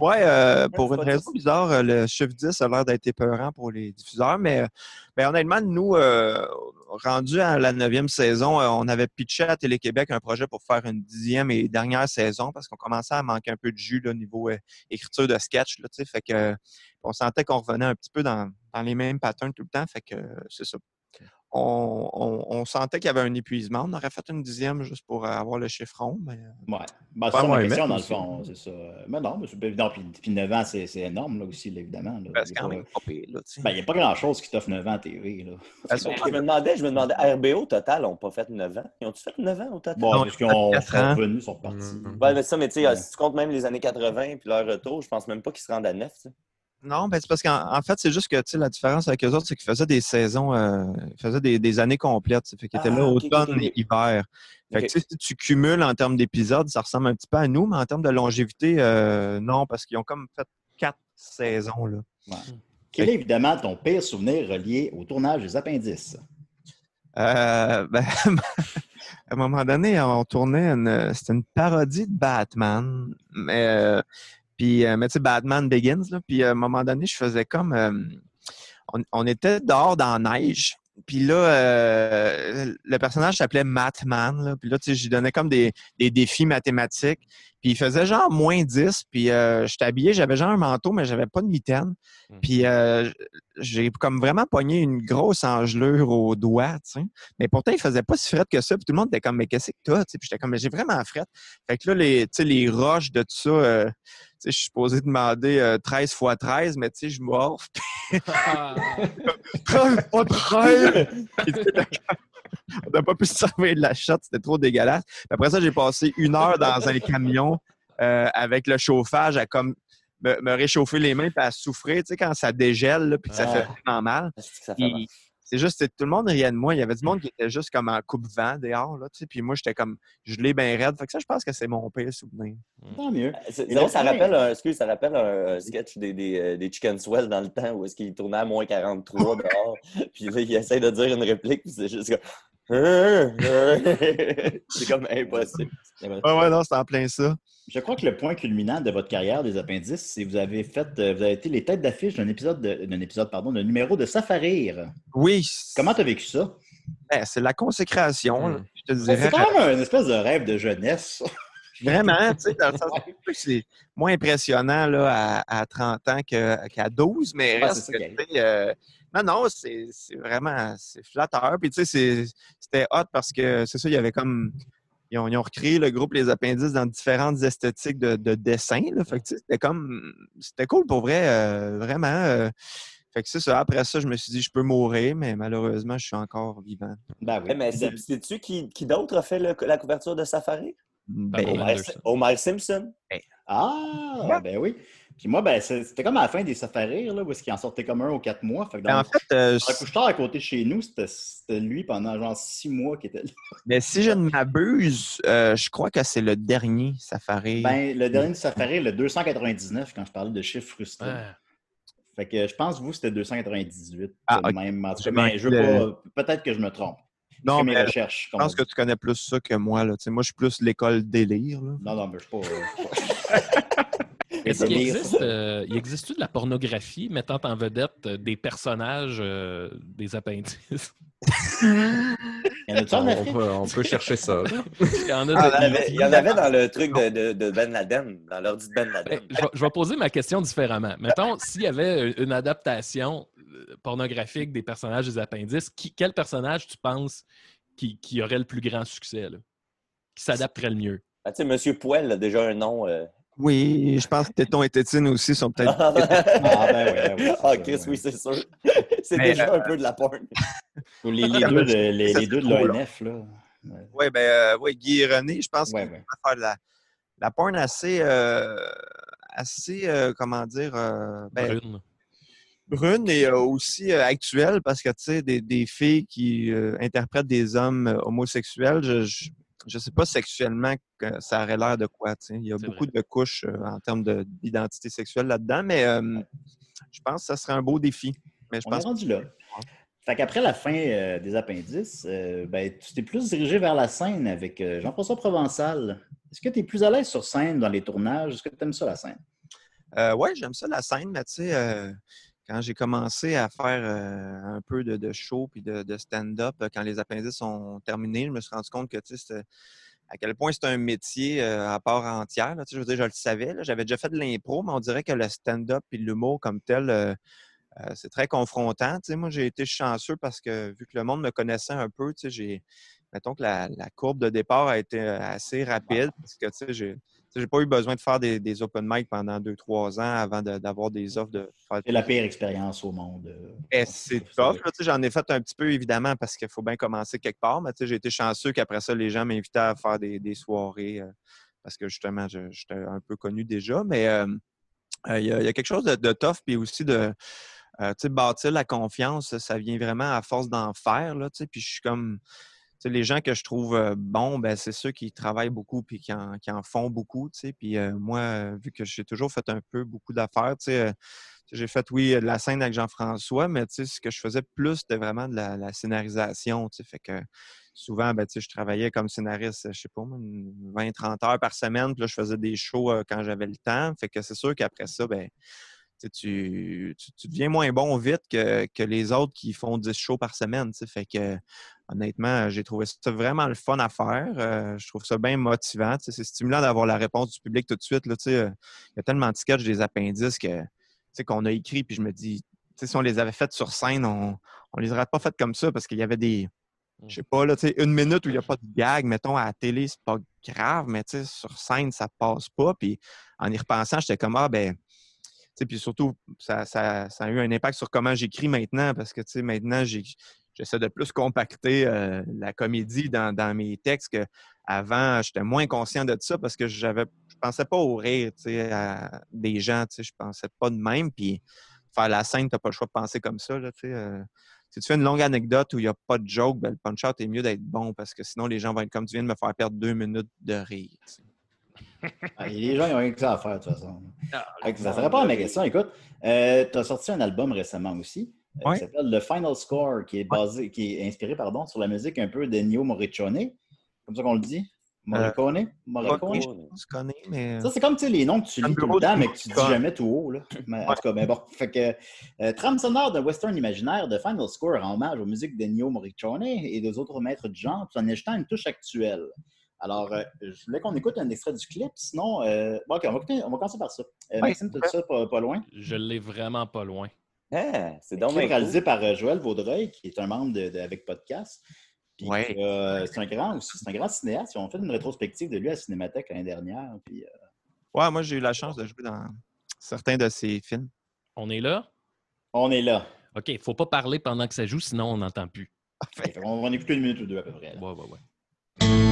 Ouais, euh, pour une raison bizarre, euh, le chiffre 10 a l'air d'être épeurant pour les diffuseurs, mais, ben, honnêtement, nous, euh, rendus à la neuvième saison, on avait pitché à Télé-Québec un projet pour faire une dixième et dernière saison parce qu'on commençait à manquer un peu de jus au niveau euh, écriture de sketch. Là, fait que, on sentait qu'on revenait un petit peu dans, dans les mêmes patterns tout le temps. Fait que c'est ça. On, on- on sentait qu'il y avait un épuisement. On aurait fait une dixième juste pour euh, avoir le chiffron. Mais, euh, Ouais. Ben, c'est Pas ça ma moins question, dans le fond. C'est ça. Mais non, mais c'est- non, puis, puis 9 ans, c'est c'est énorme, là, aussi, là, évidemment. là. ben, c'est quand pas- même. Là. Ben, il n'y a pas grand-chose qui t'offre 9 ans à TV. Là. Ben, Je me demandais, je me demandais, RBO total, n'ont pas fait 9 ans? Ils ont-tu fait 9 ans au total? Bon, Non, parce qu'ils ont- quatre sont ans. revenus, ils sont repartis. Ouais, mais ça, mais tu sais, Ouais. si tu comptes même les années 80 puis leur retour, je pense même pas qu'ils se rendent à 9. tu sais. Non, ben c'est parce qu'en en fait, c'est juste que tu sais, la différence avec eux autres, c'est qu'ils faisaient des saisons, euh, ils faisaient des, des années complètes. Fait qu'ils étaient Ah, là ok, automne et hiver. Fait que Ok. tu sais, si tu cumules en termes d'épisodes, ça ressemble un petit peu à nous, mais en termes de longévité, euh, non, parce qu'ils ont comme fait quatre saisons. Là. Quel est évidemment ton pire souvenir relié au tournage des appendices? Euh, ben, à un moment donné, on tournait une, c'était une parodie de Batman. Mais, euh, puis, euh, mais tu sais, Batman Begins, là. Puis à un moment donné, je faisais comme. euh, on, on était dehors dans la neige. Puis là, euh, le personnage s'appelait Matman. Là. Puis là, tu sais, j'y donnais comme des, des défis mathématiques. Puis il faisait genre moins 10. Puis euh, j'étais habillé, j'avais genre un manteau, mais j'avais pas de mitaine. Puis euh, j'ai comme vraiment pogné une grosse engelure au doigt, tu sais. Mais pourtant, il faisait pas si fret que ça. Puis tout le monde était comme, mais qu'est-ce que t'as? Puis j'étais comme, mais j'ai vraiment fret. Fait que là, les, tu sais, les roches de tout ça, euh, je suis supposé demander euh, 13 fois 13, mais tu sais, je morfe. 13 fois 13! Puis, tu sais, On n'a pas pu se servir de la shot, c'était trop dégueulasse. Puis après ça, j'ai passé une heure dans un camion euh, avec le chauffage à comme me, me réchauffer les mains et à souffrir, tu sais, quand ça dégèle, puis que ça Ah. fait vraiment mal. Ça fait mal? C'est juste, tout le monde riait de moi. Il y avait du monde qui était juste comme en coupe-vent dehors, là, tu sais. Puis moi, j'étais comme, je l'ai bien raide. Fait que ça, je pense que c'est mon pire souvenir. Tant mieux. Non, là, ça rappelle un, excuse, ça rappelle un, un sketch des, des, euh, des Chicken Swell dans le temps où est-ce qu'ils tournaient à moins 43 dehors. puis là, ils essayent de dire une réplique, puis c'est juste comme. c'est comme impossible. Ouais, ouais, non, c'est en plein ça. Je crois que le point culminant de votre carrière des appendices, c'est que vous avez fait, euh, vous avez été les têtes d'affiche d'un épisode, de- d'un épisode, pardon, d'un numéro de Safarir. Oui. Comment tu as vécu ça? Ben, c'est la consécration, Mm. je te C'est quand même un espèce de rêve de jeunesse. Vraiment, tu sais, dans le sens que c'est moins impressionnant là, à, à 30 ans que- qu'à 12, mais Ouais, reste que, non, non, c'est c'est vraiment c'est flatteur. Puis, tu sais, c'était hot parce que, c'est ça, il y avait comme... Ils ont, ils ont recréé le groupe Les Appendices dans différentes esthétiques de, de dessin. Là. Fait que, tu sais, c'était comme... C'était cool pour vrai, euh, vraiment. euh. fait que c'est ça. Après ça, je me suis dit, je peux mourir, mais malheureusement, je suis encore vivant. Ben oui. Eh, mais c'est- sais-tu qui, qui d'autre a fait le- la couverture de Safari? Ben, Homer. Homer Simpson. Ah, ben oui. Puis moi, ben, c'était comme à la fin des Safarir, là, où est-ce qu'il en sortait comme un aux quatre mois. Fait que ben, dans, en fait, euh, dans le couche-tard à côté de chez nous, c'était lui pendant genre six mois qui était là. mais si je ne m'abuse, euh, je crois que c'est le dernier Safari. Ben, le dernier Safarir, le 299, quand je parlais de chiffres frustrés. Ouais. Fait que je pense que vous, c'était 298. Ah, de ok. même. En tout cas, J'ai mais je veux pas. Peut-être que je me trompe. Je non, mes recherches. je pense que tu connais plus ça que moi. Là. Tu sais, moi, je suis plus l'école délire. Là. Non, non, mais je suis pas. euh, je suis pas- Est-ce qu'il existe, euh, il existe-tu de la pornographie mettant en vedette euh, des personnages euh, des appendices? On peut, on peut chercher ça. Il y en a Ah, de- il, y en avait, il y en avait dans le truc de, de- de Ben Laden, dans l'ordi de Ben Ben, Laden. je, vais, je vais poser ma question différemment. Mettons, s'il y avait une adaptation euh, pornographique des personnages des appendices, qui- quel personnage tu penses qui, qui aurait le plus grand succès, là? qui s'adapterait le mieux? Ah, tu sais, Monsieur Poel a déjà un nom. euh. Oui, je pense que Téton et Tétine aussi sont peut-être. ah, ben ouais, ben c'est Ah, Chris, oui, c'est sûr. C'est déjà un peu de la porn. Ou les, les deux de, les, deux de l'ONF, là. Ouais, Oui, ben, euh, ouais, Guy et René, je pense ouais. qu'il va faire de la, la porn assez. euh, assez, euh, comment dire. euh, ben, Brune. brune et euh, aussi euh, actuelle parce que, tu sais, des, des filles qui euh, interprètent des hommes euh, homosexuels, je, je, je sais pas sexuellement que ça aurait l'air de quoi. Il y a beaucoup de couches euh, en termes de- d'identité sexuelle là-dedans, mais euh, je pense que ça serait un beau défi. Mais je On est pense rendu là. Fait qu'après la fin euh, des appendices, euh, ben, tu t'es plus dirigé vers la scène avec Jean-François Provençal. Est-ce que tu es plus à l'aise sur scène dans les tournages? Est-ce que tu aimes ça, la scène? Ouais, j'aime ça la scène, mais tu sais, quand j'ai commencé à faire euh, un peu de, de show puis de, de stand-up, euh, quand les appendices sont terminés, je me suis rendu compte que à quel point c'est un métier euh, à part entière. là. Je veux dire, je le savais. J'avais déjà fait de l'impro, mais on dirait que le stand-up et l'humour comme tel, euh, c'est très confrontant. Moi, j'ai été chanceux parce que vu que le monde me connaissait un peu, j'ai. Mettons que la, la courbe de départ a été assez rapide parce que j'ai j'ai pas eu besoin de faire des, des open mic pendant deux, trois ans avant de- d'avoir des offres de faire C'est la pire expérience au monde. euh. Eh, c'est sais, J'en ai fait un petit peu, évidemment, parce qu'il faut bien commencer quelque part. Mais j'ai été chanceux qu'après ça, les gens m'invitaient à faire des, des soirées euh, parce que justement, j'étais un peu connu déjà. Mais euh, euh, il y, a il y a quelque chose de, de tough, puis aussi de euh, bâtir la confiance. Ça vient vraiment à force d'en faire. Là, puis je suis comme. Les gens que je trouve bons, ben, c'est ceux qui travaillent beaucoup puis qui en, qui en font beaucoup. Puis moi, vu que j'ai toujours fait un peu beaucoup d'affaires, j'ai fait, oui, de la scène avec Jean-François, mais ce que je faisais plus, c'était vraiment de la, scénarisation. Fait que souvent, ben, je travaillais comme scénariste, je sais pas, moi, une 20-30 heures par semaine. Puis là, je faisais des shows quand j'avais le temps. Fait que c'est sûr qu'après ça, ben, tu, tu, deviens moins bon vite que, que les autres qui font 10 shows par semaine. Fait que honnêtement, j'ai trouvé ça vraiment le fun à faire. Euh, je trouve ça bien motivant. C'est stimulant d'avoir la réponse du public tout de suite. Là. Euh, Il y a tellement de sketchs des appendices que, qu'on a écrit, puis je me dis, si on les avait faites sur scène, on ne les aurait pas faites comme ça parce qu'il y avait des. Je sais pas, là, tu sais, une minute où il n'y a pas de gag, mettons, à la télé, c'est pas grave, mais sur scène, ça passe pas. Puis en y repensant, j'étais comme, ah, ben, puis surtout, ça, ça- ça a eu un impact sur comment j'écris maintenant parce que, tu sais, maintenant, j'ai- j'essaie de plus compacter euh, la comédie dans, dans mes textes qu'avant, j'étais moins conscient de ça parce que j'avais, je pensais pas au rire, tu sais, à des gens, tu sais, je pensais pas de même. Puis faire la scène, t'as pas le choix de penser comme ça, là, euh. si tu fais une longue anecdote où il n'y a pas de joke, ben, le punch-out est mieux d'être bon parce que sinon, les gens vont être comme tu viens de me faire perdre deux minutes de rire. Ah, les gens, ils ont rien que ça à faire, de toute façon. Ah, Fait que ça ne répond à ma question. Écoute, tu as sorti un album récemment aussi. Euh, Ouais. qui s'appelle The Final Score, qui est basé, qui est inspiré pardon, sur la musique un peu d'Ennio Morricone. Comme ça qu'on le dit? Morricone? Morricone? Ouais, on se connaît, mais. Ça, c'est comme tu sais, les noms que tu Un lis tout le temps, mais que tu dis Morricone. jamais tout haut. Là. Mais, en tout cas, ben bon. Fait que, euh, trame sonore d'un western imaginaire de Final Score en hommage aux musiques d'Ennio Morricone et des autres maîtres du genre, tout en ajoutant une touche actuelle. Alors, euh, je voulais qu'on écoute un extrait du clip, sinon. euh, bon, OK, on va, écouter- on va commencer par ça. Euh, Ouais, Maxime, tout ça pas, pas loin? Je l'ai vraiment pas loin. Ah, c'est donc Clip bien réalisé cool. par euh, Joël Vaudreuil, qui est un membre de, de- avec Podcast. Ouais. euh, c'est un grand aussi, c'est un grand cinéaste. Ils ont fait une rétrospective de lui à la Cinémathèque l'année dernière. Puis, euh, Ouais, moi, j'ai eu la chance de jouer dans certains de ses films. On est là? on est là. OK, il faut pas parler pendant que ça joue, sinon on n'entend plus. Va en écouter une minute ou deux à peu près. là. Ouais, ouais, ouais.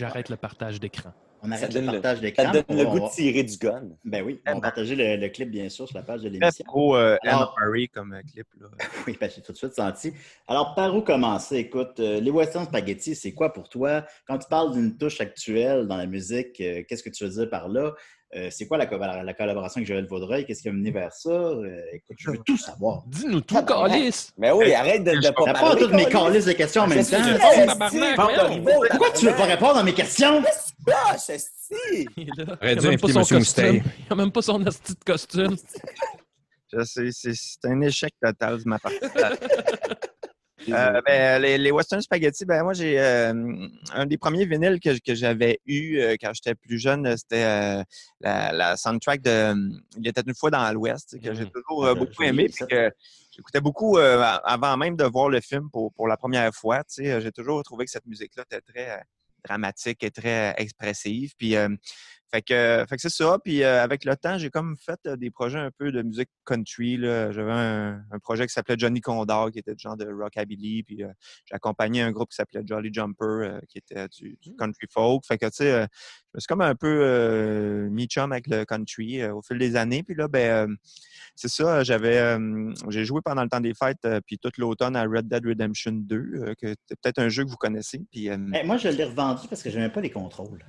J'arrête le partage d'écran. On Ça arrête le partage Ça d'écran. te donne le goût de tirer du gun. Ben oui, on va partager le, le clip, bien sûr, sur la page de l'émission. pro euh, Alors- Anne Murray comme euh, clip. Là. Oui, ben, j'ai tout de suite senti. Alors, par où commencer? Écoute, euh, les western spaghetti, c'est quoi pour toi? Quand tu parles d'une touche actuelle dans la musique, euh, qu'est-ce que tu veux dire par là? Euh, c'est quoi la, co- la collaboration avec Joël Vaudreuil? Qu'est-ce qui a mené vers ça? Euh, écoute, je veux tout savoir. Dis-nous tout. Calice! Mais oui, arrête de, de pas parler. toutes mes calices de questions en même temps. Oh, Pourquoi tu veux pas répondre à mes questions? Esti! Il est là. Aurait Il dû a même pas inviter son costume. Il a même pas son asti de costume. Je sais, c'est c'est un échec total de ma part. Euh, ben, les, les Western Spaghetti, ben moi j'ai euh, un des premiers vinyles que, que j'avais eu euh, quand j'étais plus jeune, c'était la, la soundtrack de Il était une fois dans l'Ouest, que j'ai Mhm. toujours beaucoup aimé, puis que j'écoutais beaucoup avant même de voir le film pour, pour la première fois. tu sais, J'ai toujours trouvé que cette musique-là était très dramatique et très expressive. Puis fait que, fait que c'est ça. Puis euh, avec le temps, j'ai comme fait euh, des projets un peu de musique country. J'avais un, un projet qui s'appelait Johnny Condor, qui était du genre de rockabilly. Puis euh, j'ai accompagné un groupe qui s'appelait Jolly Jumper, euh, qui était du, du country folk. Fait que, tu sais, je me suis comme un peu euh, mis chum avec le country au fil des années. Puis là, ben, c'est ça, j'avais, j'ai joué pendant le temps des fêtes, puis toute l'automne à Red Dead Redemption 2, euh, que peut-être un jeu que vous connaissez. Puis, Eh, moi, je l'ai revendu parce que je n'aimais pas les contrôles.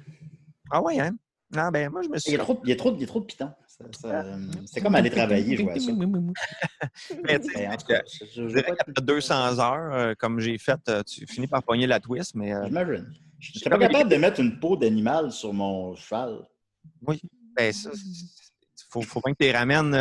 ah ouais, hein? Non, ben moi, je me Il suis. y a trop, il y a trop, il y a trop de pitons. Ça, euh, C'est comme aller travailler, jouer à ça. Mais, tu sais, Mais en tout cas, je, je, Je veux dirais pas qu'après 200 heures, euh, comme j'ai fait, euh, tu finis par pogner la twist, mais euh, J'imagine. Je ne serais pas capable de mettre une peau d'animal sur mon cheval. oui, ben ça, il faut, faut bien que tu les ramènes.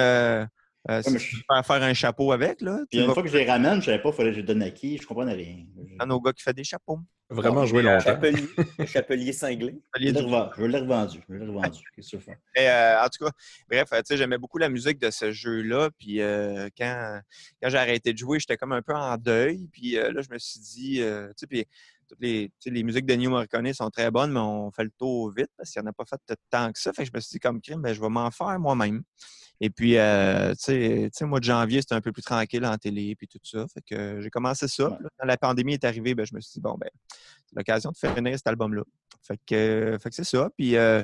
Euh, si tu je- veux faire un chapeau avec, là. Puis une vas fois que je les ramène, je ne savais pas, il fallait que je les donne à qui. Je comprenais rien. Je, prendre au gars qui fait des chapeaux. Vraiment joué longtemps. Chapelier, chapelier cinglé. je l'ai revendu. Je l'ai revendu. Je l'ai revendu. Qu'est-ce que tu veux faire? Et, euh, en tout cas, bref, tu sais, j'aimais beaucoup la musique de ce jeu-là. Puis euh, quand, quand j'ai arrêté de jouer, j'étais comme un peu en deuil. Puis euh, là, je me suis dit, euh, tu sais, puis toutes les, tu sais, les musiques de New Morricone sont très bonnes, mais on fait le tour vite parce qu'il n'y en a pas fait tant que ça. Fait que je me suis dit, comme crime, ben, je vais m'en faire moi-même. Et puis, euh, tu sais, mois de janvier, c'était un peu plus tranquille en télé puis tout ça. Fait que j'ai commencé ça. Là, quand la pandémie est arrivée, ben, je me suis dit, bon, ben, c'est l'occasion de faire finir cet album-là. Fait que, euh, fait que c'est ça. Puis, euh,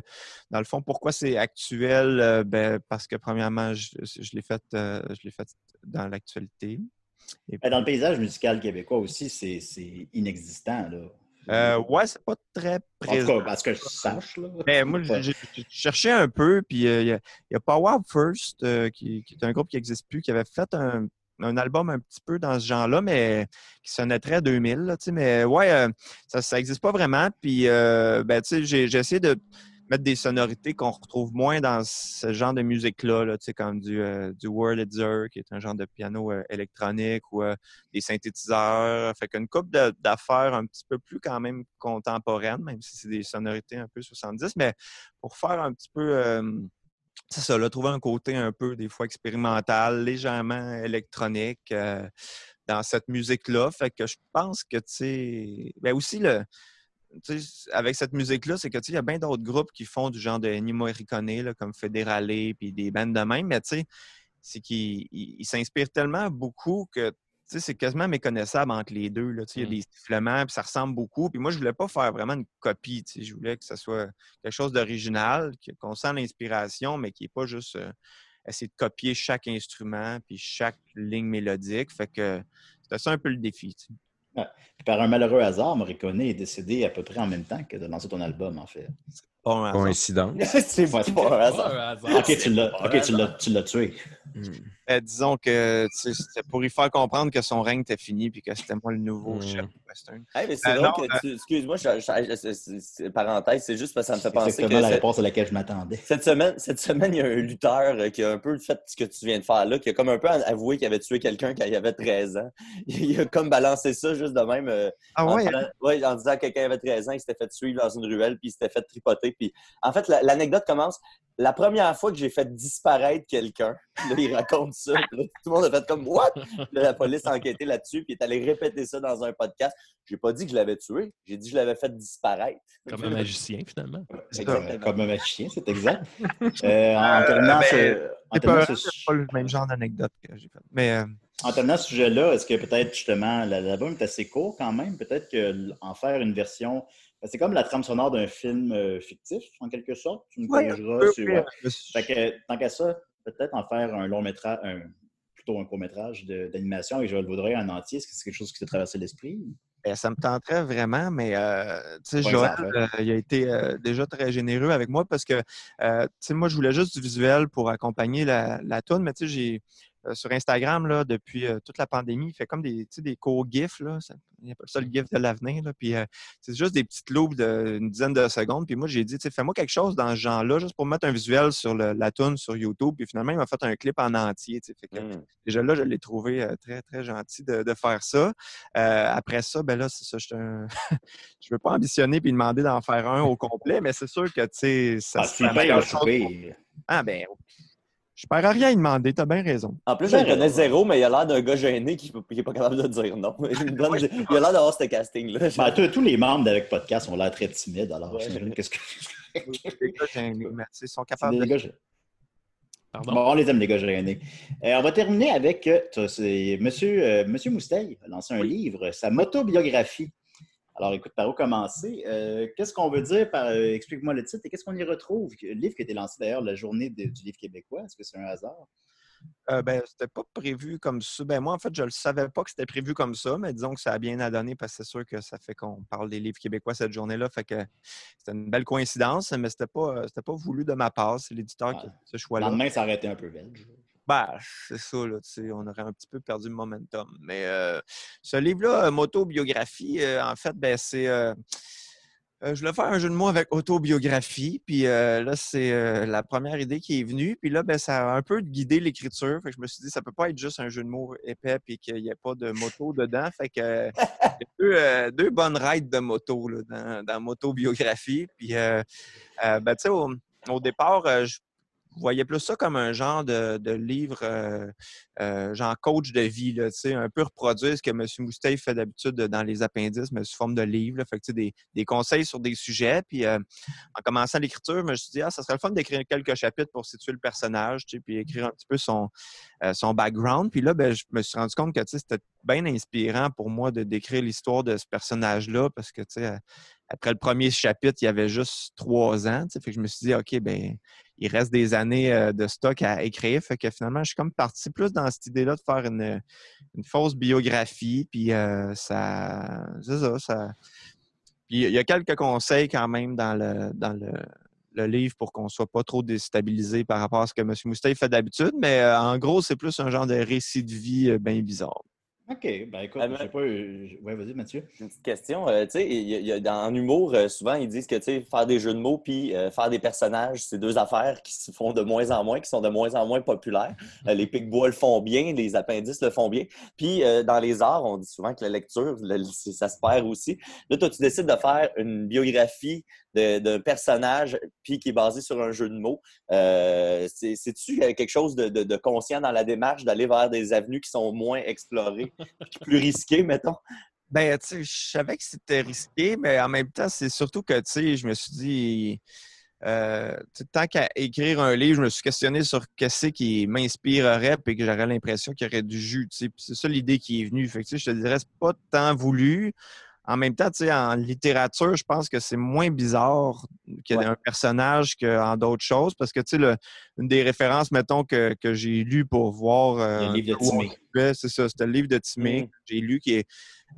dans le fond, pourquoi c'est actuel? Euh, ben, parce que, premièrement, je, je l'ai fait, euh, je fait dans l'actualité. Eh, Dans le paysage musical québécois aussi, c'est inexistant. Là. Euh, ouais, c'est pas très en tout présent. cas, parce que je sache. Là. Ben, moi, j'ai cherché un peu, puis euh, il y, a- il y a Power First, euh, qui, qui est un groupe qui n'existe plus, qui avait fait un, un album un petit peu dans ce genre-là, mais qui sonnait très 2000. Là, mais ouais, euh, ça n'existe pas vraiment. Puis, ben, tu sais, j'ai j'ai essayé de mettre des sonorités qu'on retrouve moins dans ce genre de musique-là, là, comme du, euh, du qui est un genre de piano euh, électronique, ou euh, des synthétiseurs. Fait qu'une couple de- d'affaires un petit peu plus quand même contemporaines, même si c'est des sonorités un peu 70, mais pour faire un petit peu... euh, c'est ça, là, trouver un côté un peu, des fois, expérimental, légèrement électronique dans cette musique-là. Fait que je pense que, tu sais, ben aussi, le, avec cette musique-là, c'est que, tu sais, il y a bien d'autres groupes qui font du genre de Ennio Morricone, comme Fédérale, puis des bandes de même, mais, tu sais, c'est qu'ils ils- ils s'inspirent tellement beaucoup que, tu sais, c'est quasiment méconnaissable entre les deux, là. Il y a Mm. des sifflements, puis ça ressemble beaucoup. Puis moi, je voulais pas faire vraiment une copie, tu sais. Je voulais que ça soit quelque chose d'original, qu'on sent l'inspiration, mais qui n'est pas juste euh, essayer de copier chaque instrument puis chaque ligne mélodique. Fait que c'était ça un peu le défi. Par un malheureux hasard, Morricone est décédé à peu près en même temps que de lancer ton album, en fait. Hasard. Coïncidence. c'est pas un hasard. Pas un hasard. Ok, tu l'as ok, tu l'as- tu l'as tué. Euh, disons que c'était pour y faire comprendre que son règne était fini puis que c'était moi le nouveau Mm. chef western. Hey, mais c'est Euh, tu... Excuse-moi, parenthèse, c'est juste parce que ça me fait penser que la réponse à laquelle je m'attendais. cette semaine, cette semaine, il y a un lutteur euh, qui a un peu fait ce que tu viens de faire là, qui a comme un peu avoué qu'il avait tué quelqu'un quand il avait 13 ans. Il a comme balancé ça juste de même. euh, Ah en, ouais? disant- ouais, en disant que quelqu'un avait 13 ans, il s'était fait suivre dans une ruelle, puis il s'était fait tripoter. Puis, en fait, la- l'anecdote commence. La première fois que j'ai fait disparaître quelqu'un, là, il raconte ça. là, tout le monde a fait comme What? Là, la police a enquêté là-dessus, puis est allé répéter ça dans un podcast. J'ai pas dit que je l'avais tué, j'ai dit que je l'avais fait disparaître. Comme un magicien, finalement. C'est Comme un chien, c'est exact. Euh, en terminant, ben, ce- en C'est terminant pas, ce- c'est pas le même genre d'anecdote que j'ai fait. Mais euh, En terminant ce sujet-là, est-ce que peut-être justement la- l'album est assez court quand même? Peut-être qu'en faire une version. Ben, C'est comme la trame sonore d'un film euh, fictif, en quelque sorte. Tu me Ouais, corrigeras je Fait que, tant qu'à ça, peut-être en faire un long métrage, un, plutôt un court métrage d'animation avec Joël Vaudreuil en entier. Est-ce que c'est quelque chose qui t'a traversé l'esprit? Ben, ça me tenterait vraiment, mais euh, tu sais, Pas Joël, euh, il a été euh, déjà très généreux avec moi parce que, euh, tu sais, moi, je voulais juste du visuel pour accompagner la, la toune, mais tu sais, j'ai euh, sur Instagram, là, depuis euh, toute la pandémie, il fait comme des, des courts GIFs, là, ça, il appelle ça le GIF de l'avenir, là, puis euh, c'est juste des petites loops d'une dizaine de secondes, puis moi, j'ai dit, fais-moi quelque chose dans ce genre-là, juste pour mettre un visuel sur le- la toune sur YouTube, puis finalement, il m'a fait un clip en entier, tu sais, fait que Mm. déjà là, je l'ai trouvé euh, très, très gentil de, de faire ça. Euh, après ça, ben là, c'est ça, je ne veux pas ambitionner puis demander d'en faire un au complet, mais c'est sûr que, tu sais, ça Ah, tu la meilleure chose pour- Ah, ben, je perds rien à y demander, t'as bien raison. En plus, je Ben, le connais zéro, mais il a l'air d'un gars gêné qui n'est pas capable de dire non. Il, me donne- il a l'air d'avoir ce casting-là. Ben, tous- les membres d'Avec Podcast ont l'air très timides, alors Ouais. j'imagine qu'est-ce que. Les gars gênés, sais, ils sont capables de... gars. Pardon? Bon, on les aime, les gars gênés. Euh, on va terminer avec euh, Monsieur, euh, Monsieur Mousteil a lancé un livre, sa motobiographie. Alors, écoute, par où commencer? Euh, qu'est-ce qu'on veut dire par. euh, Explique-moi le titre et qu'est-ce qu'on y retrouve? Le livre qui a été lancé d'ailleurs la journée de- du livre québécois. Est-ce que c'est un hasard? Euh, ben, c'était pas prévu comme ça. Ben, moi, en fait, je le savais pas que c'était prévu comme ça, mais disons que ça a bien à donner parce que c'est sûr que ça fait qu'on parle des livres québécois cette journée-là. Fait que c'était une belle coïncidence, mais c'était pas, euh, c'était pas voulu de ma part. C'est l'éditeur qui a fait ce Le choix-là. lendemain, ça aurait été un peu belge. Ben, c'est ça, là, tu sais, on aurait un petit peu perdu le momentum. Mais euh, ce livre-là, Motobiographie, euh, en fait, ben, c'est. euh, je voulais faire un jeu de mots avec autobiographie, puis euh, là, c'est la première idée qui est venue. Puis là, ben, ça a un peu guidé l'écriture. Fait que je me suis dit, ça peut pas être juste un jeu de mots épais puis qu'il n'y ait pas de moto dedans. Fait que a deux, deux bonnes rides de moto là, dans, dans Motobiographie. Puis, ben, tu sais, au, au départ, euh, je voyais plus ça comme un genre de, de livre, euh, euh, genre coach de vie, là, un peu reproduire ce que M. Mousteil fait d'habitude dans les appendices, mais sous forme de livre. Fait que, des, des conseils sur des sujets. Puis euh, en commençant l'écriture, je me suis dit, ah, ça serait le fun d'écrire quelques chapitres pour situer le personnage, puis écrire un petit peu son, son background. Puis là, ben, je me suis rendu compte que c'était bien inspirant pour moi de décrire l'histoire de ce personnage-là parce que, après le premier chapitre, il y avait juste trois ans. Fait que je me suis dit, OK, ben il reste des années euh, de stock à écrire. Fait que finalement, je suis comme parti plus dans cette idée-là de faire une, fausse biographie. Puis euh, ça. Ça. Puis il y a quelques conseils quand même dans le, livre pour qu'on soit pas trop déstabilisé par rapport à ce que M. Mousteil fait d'habitude. Mais euh, en gros, c'est plus un genre de récit de vie bien bizarre. OK. Ben écoute, je sais pas. je- Ouais, vas-y, Mathieu. Une petite question. euh, tu sais, il y a- il y a- dans- en humour, euh, souvent, ils disent que tu sais, faire des jeux de mots puis euh, faire des personnages, c'est deux affaires qui se font de moins en moins, qui sont de moins en moins populaires. Les Picbois le font bien, les appendices le font bien. Puis dans les arts, on dit souvent que la lecture, le- ça se perd aussi. Là, toi, tu décides de faire une biographie d'un personnage puis qui est basé sur un jeu de mots. Euh, c'est- C'est-tu euh, quelque chose de, de- conscient dans la démarche d'aller vers des avenues qui sont moins explorées, puis plus risquées, mettons? Ben, tu sais, je savais que c'était risqué, mais en même temps, c'est surtout que, tu sais, je me suis dit, euh, tant qu'à écrire un livre, je me suis questionné sur qu'est-ce qui m'inspirerait et que j'aurais l'impression qu'il y aurait du jus. Puis C'est ça l'idée qui est venue. Fait que, je te dirais, c'est pas tant voulu. En même temps, en littérature, je pense que c'est moins bizarre qu'il y ait Ouais. un personnage qu'en d'autres choses, parce que, tu sais, le- une des références, mettons, que, que j'ai lu pour voir... euh, Le livre de Timé. C'est ça, c'était le livre de Timé Mm. que j'ai lu, qui est,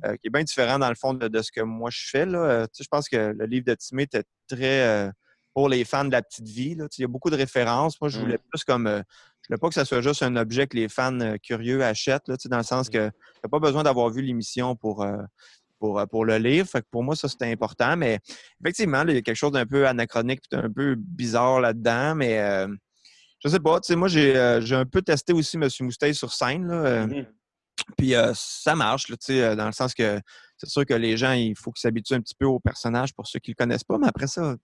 euh, qui est bien différent, dans le fond, de, de ce que moi je fais. Là. Euh, je pense que le livre de Timé était très... euh, pour les fans de la petite vie. Là. Il y a beaucoup de références. Moi, je Mm. voulais plus comme... je voulais pas que ça soit juste un objet que les fans curieux achètent, là, dans le sens que tu n'as pas besoin d'avoir vu l'émission pour... euh, pour, euh, pour le lire. Fait que pour moi, ça, c'était important. Mais effectivement, là, il y a quelque chose d'un peu anachronique un peu bizarre là-dedans. Mais euh, je sais pas. Tu sais, moi, j'ai euh, un peu testé aussi M. Mousteil sur scène. Là, euh, Mhm. puis euh, ça marche, là, tu sais, dans le sens que c'est sûr que les gens, il faut qu'ils s'habituent un petit peu au personnage pour ceux qui ne le connaissent pas. Mais après ça,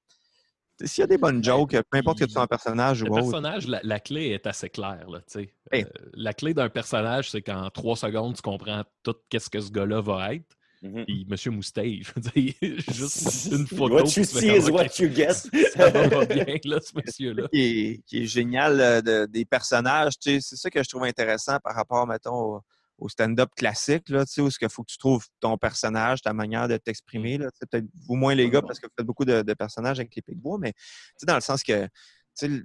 s'il y a des bonnes jokes, peu importe que tu sois un personnage ou Le autre. personnage, la, la clé est assez claire. Là, tu sais. Hey. Euh, la clé d'un personnage, c'est qu'en trois secondes, tu comprends tout qu'est-ce que ce gars-là va être. Mhm. Puis Monsieur Mousteil, je veux dire, juste une photo. What you see is what you get. Ça va bien, là, ce monsieur-là. qui est, qui est génial euh, de- des personnages. tu sais, C'est ça que je trouve intéressant par rapport, mettons, au, au stand-up classique, là, tu sais, où il faut que tu trouves ton personnage, ta manière de t'exprimer. là. Tu sais, Peut-être vous moins les gars, parce que vous faites beaucoup de, de personnages avec les Picbois, mais tu sais, dans le sens que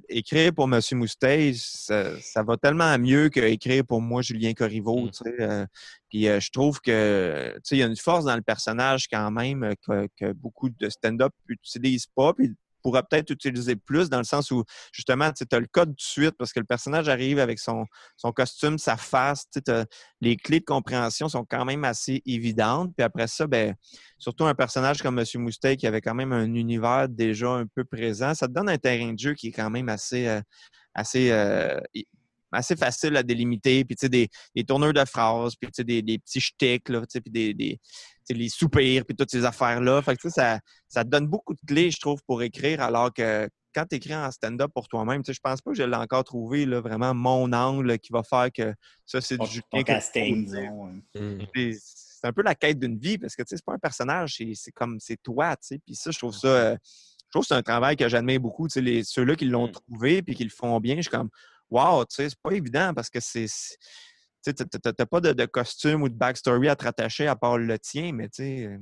écrire pour M. Moustache, ça, ça va tellement mieux qu'écrire pour moi, Julien Corriveau. Mm. sais, euh, puis euh, je trouve que il y a une force dans le personnage quand même euh, que, que beaucoup de stand-up n'utilisent pas. Puis pourrait peut-être utiliser plus dans le sens où, justement, tu as le code de suite parce que le personnage arrive avec son, son costume, sa face. Les clés de compréhension sont quand même assez évidentes. Puis après ça, ben, surtout un personnage comme M. Moustache qui avait quand même un univers déjà un peu présent, ça te donne un terrain de jeu qui est quand même assez, euh, assez, euh, assez facile à délimiter. Puis, tu sais, des, des tourneurs de phrases, puis, tu sais, des, des petits shticks, là, tu sais, puis des, des, tu sais, les soupirs, puis toutes ces affaires-là. Fait que, tu sais, ça, ça te donne beaucoup de clés, je trouve, pour écrire, alors que quand tu écris en stand-up pour toi-même, tu sais, je pense pas que je l'ai encore trouvé, là, vraiment mon angle qui va faire que ça, c'est du Julien casting. Mm. C'est un peu la quête d'une vie parce que tu sais, c'est pas un personnage, c'est- comme c'est toi, tu sais. Puis ça, je trouve ça. euh, je trouve que c'est un travail que j'admire beaucoup. Tu sais, les, ceux-là qui l'ont Mm. trouvé puis qui le font bien, je suis comme Wow, tu sais, c'est pas évident parce que c'est. Tu sais, t'as- t'as t'as pas de, de costume ou de backstory à te rattacher à part le tien, mais tu sais. euh,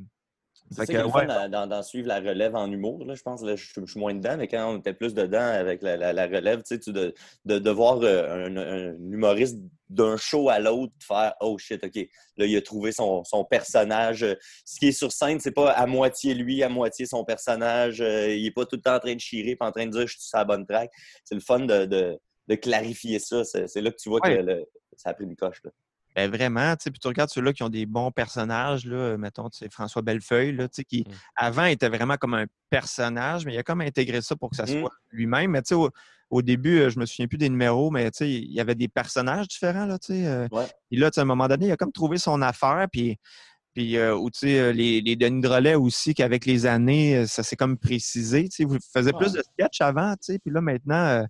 C'est ça que, ouais. fun dans suivre la relève en humour. Là, je pense là, je, suis moins dedans, mais quand on était plus dedans avec la, la- la relève, tu sais, tu- de, de, de voir euh, un, un humoriste d'un show à l'autre faire Oh shit, OK, là, il a trouvé son, son personnage. Euh, Ce qui est sur scène, c'est pas à moitié lui, à moitié son personnage. Il est pas tout le temps en train de chirer pas en train de dire je suis sur la bonne track. C'est le fun de, de- de clarifier ça. C'est là que tu vois Ouais. que le- ça a pris une coche. là. Ben vraiment, tu sais, puis tu regardes ceux-là qui ont des bons personnages, là, mettons, tu sais, François Bellefeuille, là, tu sais, qui Mm. avant était vraiment comme un personnage, mais il a comme intégré ça pour que ça Mm. soit lui-même. Mais tu sais, au, au début, euh, je me souviens plus des numéros, mais tu sais, il y avait des personnages différents, là, tu sais. euh, Ouais. Puis là, tu sais, à un moment donné, il a comme trouvé son affaire, puis, puis euh, ou tu sais, euh, les, les Denis Drolet aussi, qu'avec les années, euh, ça s'est comme précisé, tu sais, vous faisiez plus de sketchs avant, tu sais, puis là, maintenant, euh,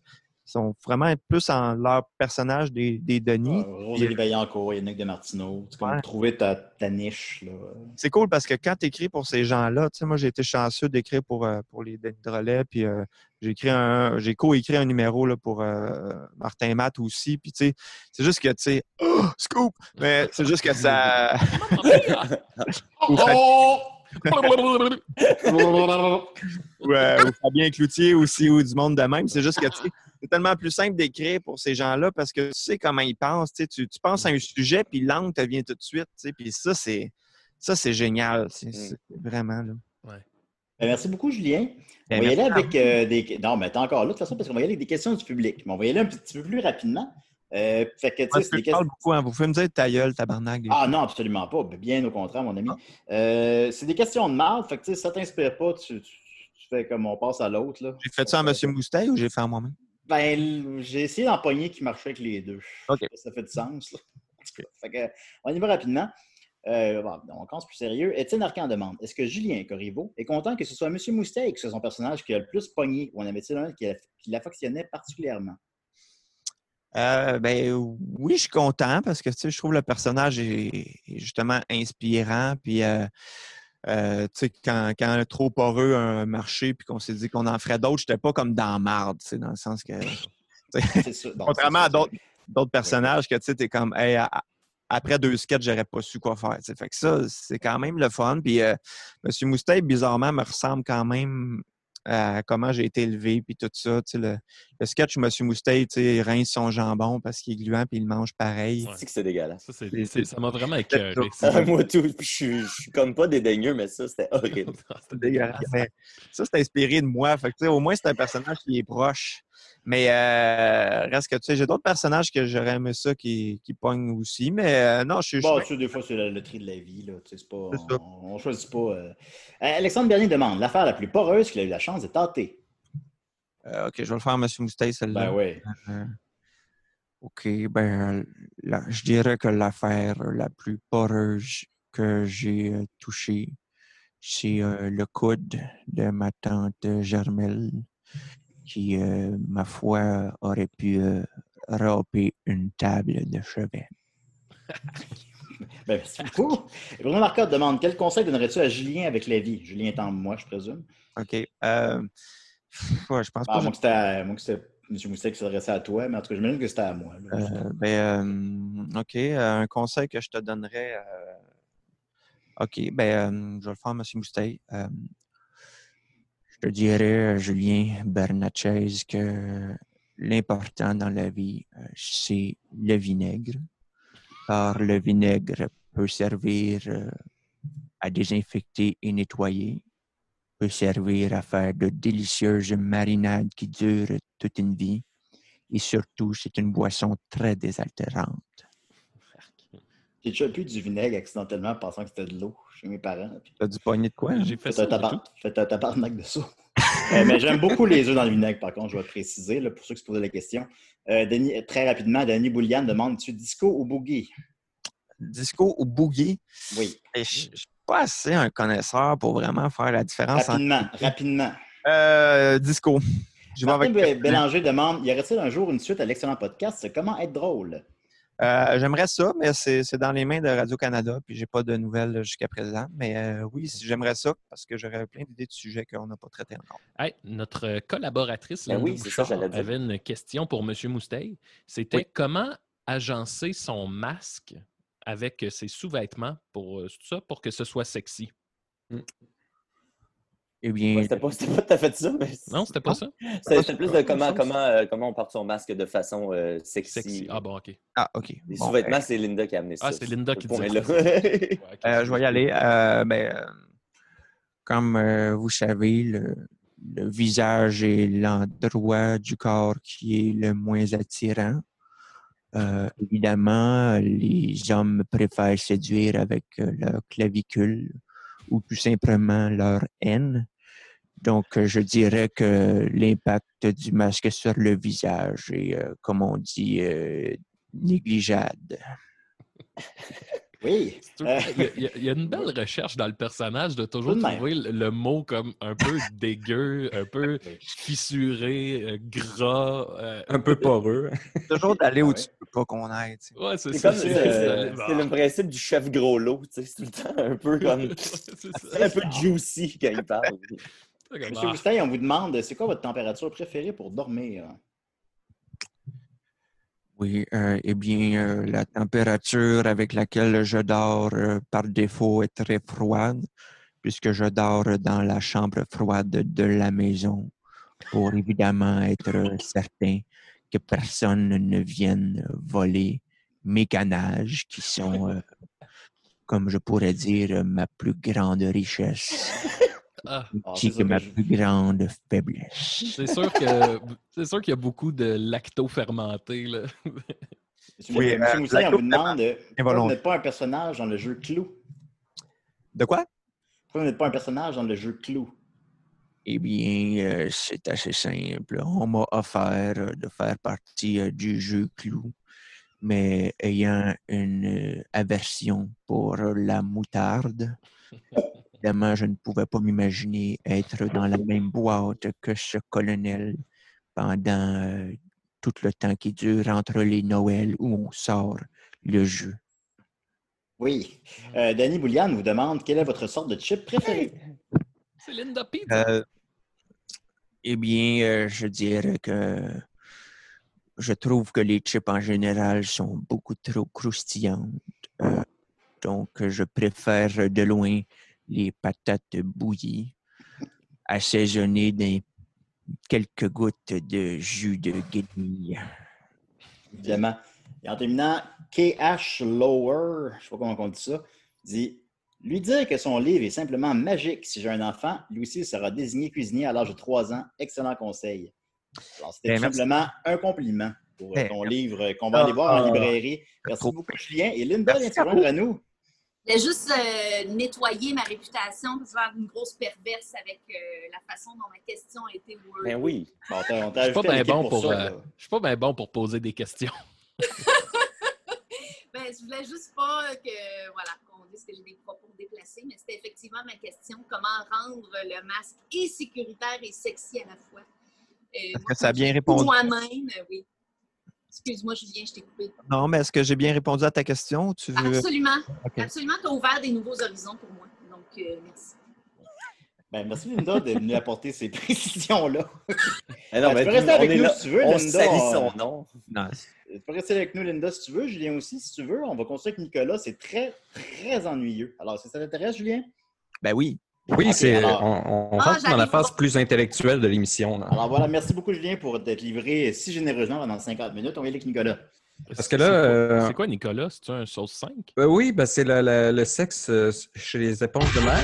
sont vraiment plus en leur personnage des, des Denis. Ah, Rosalie Vaillancourt, Yannick de Martineau. C'est comme Ouais. trouver ta, ta niche. Là. c'est cool parce que quand tu écris pour ces gens-là, tu sais, moi j'ai été chanceux d'écrire pour, euh, pour les Denis Drolet, puis euh, j'ai écrit un, j'ai co-écrit un numéro là, pour euh, Martin Matt aussi, puis tu sais, c'est juste que tu sais, oh, scoop, mais c'est juste que ça. ou, euh, ou Fabien Cloutier aussi, ou du monde de même, c'est juste que tu sais, c'est tellement plus simple d'écrire pour ces gens-là parce que tu sais comment ils pensent, tu, penses à un sujet, puis l'angle te vient tout de suite, puis ça, c'est. Ça, c'est génial. C'est c'est vraiment là. Ben, merci beaucoup, Julien. Ben, on va y aller avec euh, des. Non, mais t'es encore là, de toute façon, parce qu'on va y aller avec des questions du public. Mais on va y aller un petit peu plus rapidement. Euh, fait que, des je questions. beaucoup, hein. Vous pouvez me dire ta gueule, tabarnak. Ah non, absolument pas. Ben, Bien au contraire, mon ami. Euh, c'est des questions de marde. Fait que, tu sais, si ça t'inspire pas, tu, tu- tu fais comme on passe à l'autre. là. J'ai fait ça à M. Moustache ou j'ai fait à moi-même? Ben, j'ai essayé d'empoigner qui marchait avec les deux. Ça fait du sens. là. Fait que, on y va rapidement. Euh, bon, on commence plus sérieux. Étienne Arcan demande Est-ce que Julien Corriveau est content que ce soit M. Moustache qui soit son personnage qui a le plus pogné? Ou en avait-il un qui, l'affectionnait particulièrement? Euh, ben oui, je suis content parce que tu sais, je trouve le personnage est, est justement inspirant. Puis euh, euh, quand, quand trop poreux a marché puis qu'on s'est dit qu'on en ferait d'autres, j'étais pas comme dans marde, dans le sens que. Contrairement à d'autres d'autres personnages que tu t'es comme hey, à- après deux sketchs, j'aurais pas su quoi faire. tu sais. Fait que ça, c'est quand même le fun. Puis euh, M. Moustache, bizarrement, me ressemble quand même à comment j'ai été élevé, puis tout ça. Tu sais, le, le sketch où M. Moustache, tu sais, il rince son jambon parce qu'il est gluant, puis il le mange pareil. Ouais. C'est que c'est dégueulasse. Ça, ça m'a vraiment écœuré. Ah, moi, tout. Je suis- comme pas dédaigneux, mais ça, c'était horrible. C'était dégueulasse. Ça, c'est inspiré de moi. Fait que, tu sais, au moins, c'est un personnage qui est proche. Mais euh, reste que, tu sais, j'ai d'autres personnages que j'aurais aimé ça qui, qui pognent aussi. Mais euh, non, je suis. Bon, je- tu sais, des fois, c'est le, le tri de la vie. Là. Tu sais, pas, on, on choisit pas. euh. Alexandre Bernier demande l'affaire la plus poreuse qu'il a eu la chance de euh, OK, je vais le faire, M. Moustache, celle-là. Ben oui. OK, ben, la- je dirais que l'affaire la plus poreuse que j'ai touchée, c'est le coude de ma tante Germelle qui, euh, ma foi, aurait pu euh, râper une table de chevet. Ben, merci beaucoup. Et Bruno Marcotte demande quel conseil donnerais-tu à Julien avec la vie? Julien étant moi, je présume. OK. euh, ouais, je pense Ah, pas. moi, que c'était à- moi, que c'était M. Mousset qui s'adressait à toi, mais en tout cas, j'imagine que c'était à moi. là. Euh, ben, euh, OK. un conseil que je te donnerais. euh, OK. Ben, euh, je vais le faire, M. Mousteil. Euh, je dirais, euh, Julien Bernatchez, que l'important dans la vie, euh, c'est le vinaigre. Car le vinaigre peut servir euh, à désinfecter et nettoyer, peut servir à faire de délicieuses marinades qui durent toute une vie. Et surtout, c'est une boisson très désaltérante. J'ai déjà bu du vinaigre accidentellement pensant que c'était de l'eau chez mes parents. Puis T'as du poignet de quoi? hein? J'ai fait Faites ça. faites un tabarnak de ça. Euh, mais j'aime beaucoup les œufs dans le vinaigre, par contre, je vais préciser, là, pour ceux qui se posaient la question. Euh, Denis- très rapidement, Danny Boulian demande Tu disco ou boogie? Disco ou boogie? Oui. Et Je ne suis pas assez un connaisseur pour vraiment faire la différence entre... Rapidement, rapidement. Euh, disco. Je vais Martin avec... Bé- Bélanger demande Y aurait-il un jour une suite à l'excellent podcast? Comment être drôle? Euh, J'aimerais ça, mais c'est dans les mains de Radio-Canada, puis j'ai pas de nouvelles jusqu'à présent. Mais euh, oui, si- j'aimerais ça, parce que j'aurais plein d'idées de sujets qu'on n'a pas traités encore. Hey, notre collaboratrice Ben oui, ça, avait une question pour M. Mousteil. C'était Oui. comment agencer son masque avec ses sous-vêtements pour euh, tout ça pour que ce soit sexy? Eh bien, Ouais, C'était pas, c'était pas tout à fait ça, mais Non, c'était pas ça? c'était plus de comment, comment, euh, comment on porte son masque de façon euh, sexy. Sexy. Ah bon, OK. ah, OK. Les Bon, sous-vêtements, c'est Linda qui a amené ça. Ah, c'est Linda qui point-là. ça. Ouais. Euh, je vais y aller. Euh, ben, comme euh, vous savez, le, le visage est l'endroit du corps qui est le moins attirant. Euh, évidemment, les hommes préfèrent séduire avec euh, leur clavicule ou tout simplement leur haine. Donc, euh, je dirais que l'impact du masque sur le visage est, euh, comme on dit, euh, négligeable. Oui. Euh, Il y, a- il y une belle recherche dans le personnage de toujours de trouver le, le mot comme un peu dégueu, un peu fissuré, euh, gras. euh, Un peu poreux. Toujours d'aller Ah où tu peux pas qu'on aille. tu sais. Ouais, c'est ça. comme c'est- le principe du chef gros lot, tu sais, c'est tout le temps un peu comme c'est un peu juicy quand il parle. Monsieur Mousseil, on vous demande c'est quoi votre température préférée pour dormir? Oui, euh, eh bien, euh, la température avec laquelle je dors euh, par défaut est très froide, puisque je dors dans la chambre froide de la maison pour évidemment être certain que personne ne vienne voler mes ganages qui sont, euh, comme je pourrais dire, ma plus grande richesse, ah. Ah, qui c'est ça est ma plus grande faiblesse. C'est sûr que c'est sûr qu'il y a beaucoup de lacto fermenté là. Monsieur, Oui, Monsieur euh, on vous demande pourquoi vous n'êtes pas un personnage dans le jeu Clou? De quoi? Pourquoi vous n'êtes pas un personnage dans le jeu Clou? Eh bien, euh, c'est assez simple. On m'a offert euh, de faire partie euh, du jeu Clou, mais ayant une aversion pour la moutarde, évidemment, je ne pouvais pas m'imaginer être dans la même boîte que ce colonel pendant euh, tout le temps qui dure entre les Noëls où on sort le jeu. Oui. Euh, Danny Boulian vous demande quelle est votre sorte de chip préférée C'est Linda Pizza. Euh, eh bien, euh, je dirais que je trouve que les chips en général sont beaucoup trop croustillantes. Euh, donc, je préfère de loin les patates bouillies, assaisonnées d'un quelques gouttes de jus de guenille. Évidemment. Et en terminant, KH Lower, je ne sais pas comment on dit ça, dit Lui dire que son livre est simplement magique si j'ai un enfant, lui aussi sera désigné cuisinier à l'âge de 3 ans. Excellent conseil. Alors, c'était Ben, tout simplement un compliment pour euh, Ben, ton livre qu'on va aller voir en Ah, librairie. Merci beaucoup, Julien. Et Linda vient de à nous. Je voulais juste euh, nettoyer ma réputation pour faire une grosse perverse avec euh, la façon dont ma question a été wordée. Ben oui. Bon, on Je suis pas bien bon pour, ça, euh, je suis pas bien bon pour poser des questions. Ben, je voulais juste pas que, voilà, qu'on dise que j'ai des propos déplacés, mais c'était effectivement ma question. Comment rendre le masque et sécuritaire et sexy à la fois? Euh, Est-ce moi, que ça a bien pour répondu? Moi-même, euh, oui. Excuse-moi, Julien, je t'ai coupé. Non, mais est-ce que j'ai bien répondu à ta question? Tu veux... Absolument. Absolument, tu as ouvert des nouveaux horizons pour moi. Donc, euh, merci. Ben, merci Linda de nous apporter ces précisions-là. Non, Ben, tu peux rester avec nous là, si tu veux, on Linda, son nom. Non, Tu peux rester avec nous, Linda, si tu veux. Julien aussi, si tu veux. On va continuer avec Nicolas. C'est très, très ennuyeux. Alors, que ça t'intéresse, Julien? Ben oui. Oui, c'est, alors- on, on Ah, rentre dans la phase pas. plus intellectuelle de l'émission. là. Alors voilà, merci beaucoup, Julien, pour t'être livré si généreusement pendant 50 minutes. On aller avec Nicolas. Parce que là, C'est quoi- euh, C'est quoi, Nicolas? C'est-tu un sauce 5? Euh, oui, ben, c'est le, le- le sexe euh, chez les éponges de mer.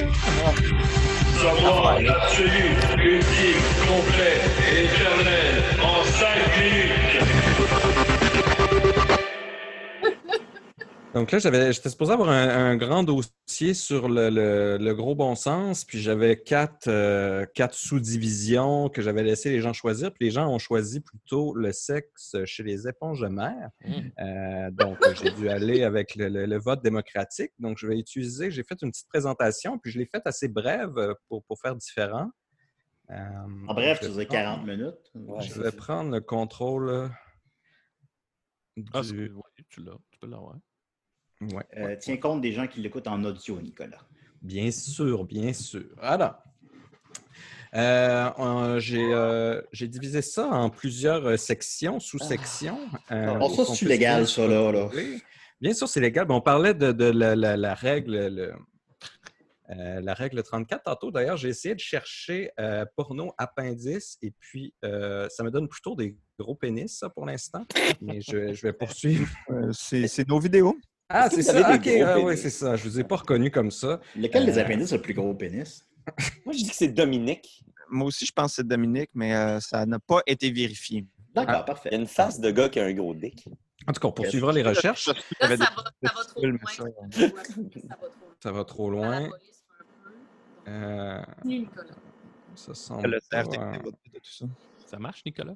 Savoir l'absolu, ultime, complet, Donc là, j'avais, j'étais supposé avoir un, un grand dossier sur le, le- le gros bon sens, puis j'avais quatre, euh, quatre sous-divisions que j'avais laissé les gens choisir, puis les gens ont choisi plutôt le sexe chez les éponges de mer. Mm. Euh, donc, j'ai dû aller avec le, le- le vote démocratique. Donc, je vais utiliser, j'ai fait une petite présentation, puis je l'ai faite assez brève pour, pour faire différent. Euh, En bref, tu vais disais 40 minutes. Ouais, je vais prendre le contrôle. Ah, tu l'as. Tu peux l'avoir. Ouais, Euh, ouais, tiens compte des gens qui l'écoutent en audio, Nicolas. Bien sûr, bien sûr. Alors, euh, j'ai euh, j'ai divisé ça en plusieurs sections, sous-sections. euh, Bon, ça, c'est légal, bien ça, là. Bien sûr, c'est légal. On parlait de, de la, la- la règle. le- euh, la règle 34, tantôt, d'ailleurs, j'ai essayé de chercher euh, porno appendice et puis euh, ça me donne plutôt des gros pénis, ça, pour l'instant. Mais je, je vais poursuivre. Euh, c'est c'est nos vidéos. Ah, c'est ça. Ok, ah, ouais, c'est ça. Je ne vous ai pas reconnu comme ça. Lequel des Euh, appendices a le plus gros pénis? Moi, je dis que c'est Dominique. Moi aussi, je pense que c'est Dominique, mais euh, ça n'a pas été vérifié. D'accord, Ah. parfait. Il y a une face de gars qui a un gros dick. En tout cas, on poursuivra les recherches. Là, ça va, ça va trop loin. ça. Va trop loin. Euh, continue, Nicolas. ça semble le pas, CRTC de tout ça. Ça marche, Nicolas?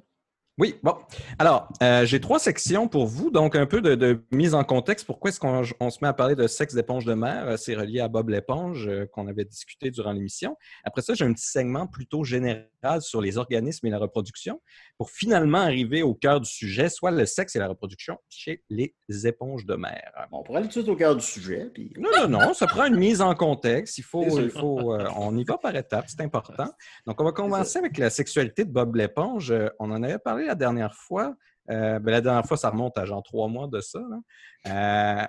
Oui, bon. Alors, euh, j'ai trois sections pour vous, donc un peu de, de mise en contexte. Pourquoi est-ce qu'on on se met à parler de sexe d'éponge de mer? Euh, C'est relié à Bob l'éponge euh, qu'on avait discuté durant l'émission. Après ça, j'ai un petit segment plutôt général sur les organismes et la reproduction pour finalement arriver au cœur du sujet, soit le sexe et la reproduction chez les éponges de mer. Bon, on pourrait aller tout de suite au cœur du sujet. Puis... Non, non, non, ça prend une mise en contexte. Il faut, il faut, euh, on y va par étapes, c'est important. Donc, on va commencer avec la sexualité de Bob l'éponge. On en avait parlé la dernière fois. Euh, ben, la dernière fois, ça remonte à genre trois mois de ça. Euh,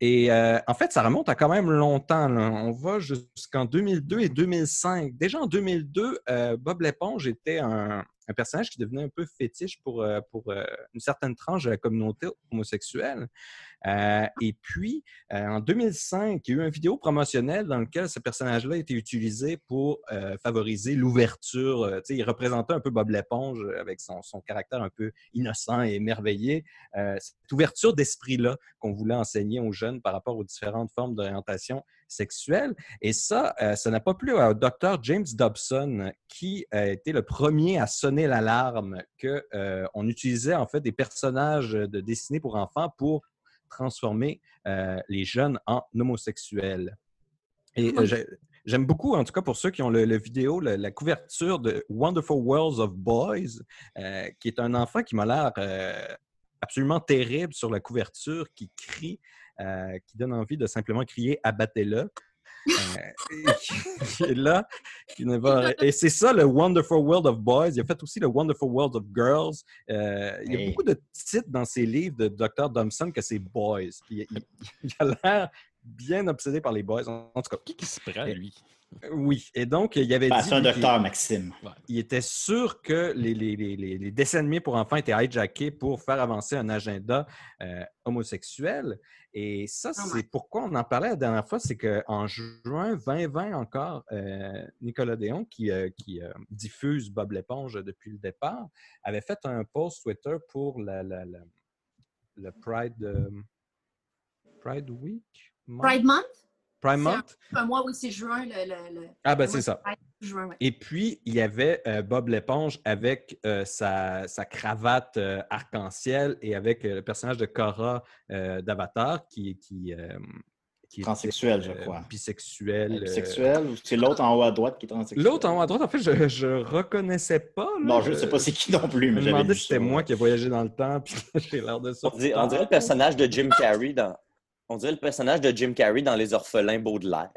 et euh, en fait, ça remonte à quand même longtemps. On va jusqu'en 2002 et 2005. Déjà en 2002, euh, Bob l'éponge était un, personnage qui devenait un peu fétiche pour, une certaine tranche de la communauté homosexuelle. Euh, et puis, euh, en 2005, il y a eu une vidéo promotionnelle dans laquelle ce personnage-là a été utilisé pour euh, favoriser l'ouverture. Euh, sais, il représentait un peu Bob l'éponge avec son, son caractère un peu innocent et émerveillé. Euh, cette ouverture d'esprit-là qu'on voulait enseigner aux jeunes par rapport aux différentes formes d'orientation sexuelle. Et ça, ça n'a pas plu au docteur James Dobson, qui a été le premier à sonner l'alarme qu'on utilisait en fait des personnages de dessinés pour enfants pour transformer euh, les jeunes en homosexuels. Et euh, j'ai- j'aime beaucoup, en tout cas pour ceux qui ont le, le vidéo, le- la couverture de Wonderful Worlds of Boys, euh, qui est un enfant qui m'a l'air euh, absolument terrible sur la couverture, qui crie, euh, qui donne envie de simplement crier « abattez-le ». Euh, et qui- qui est là, qui ne va... Et c'est ça le Wonderful World of Boys. Il a fait aussi le Wonderful World of Girls. Euh, il y a Hey. beaucoup de titres dans ses livres de Dr. Thompson que c'est Boys. Il, il a l'air bien obsédé par les boys. En, en tout cas, Qui qui se prend, lui? Oui. Et donc, il avait Ben, dit... c'est un docteur, Maxime. il était sûr que les, les- les- les- les dessins animés pour enfants étaient hijackés pour faire avancer un agenda euh, homosexuel. Et ça, Oh c'est pourquoi on en parlait la dernière fois, c'est qu'en juin 2020 encore, euh, Nicolas Déon, qui, euh, qui, euh, diffuse Bob l'éponge depuis le départ, avait fait un post Twitter pour la, la- la- le Pride, euh, Pride Week? Month? Pride Month? C'est Month? Un mois, oui, c'est juin. Le, le- le- Ah, ben c'est ça. Juin, ouais. Et puis, il y avait euh, Bob l'éponge avec euh, sa, sa cravate euh, arc-en-ciel et avec euh, le personnage de Cora euh, d'Avatar qui, qui, euh, était, Transsexuel, je crois. bisexuel. euh. Bisexuel ou c'est l'autre en haut à droite qui est transsexuel? L'autre en haut à droite, en fait, je, je reconnaissais pas. là. Non, je ne sais pas c'est qui non plus, Je mais me j'avais demandais si c'était moi qui ai voyagé dans le temps puis j'ai l'air de ça. On dirait, on dirait le personnage de Jim Carrey dans. On dirait le personnage de Jim Carrey dans Les Orphelins Baudelaire.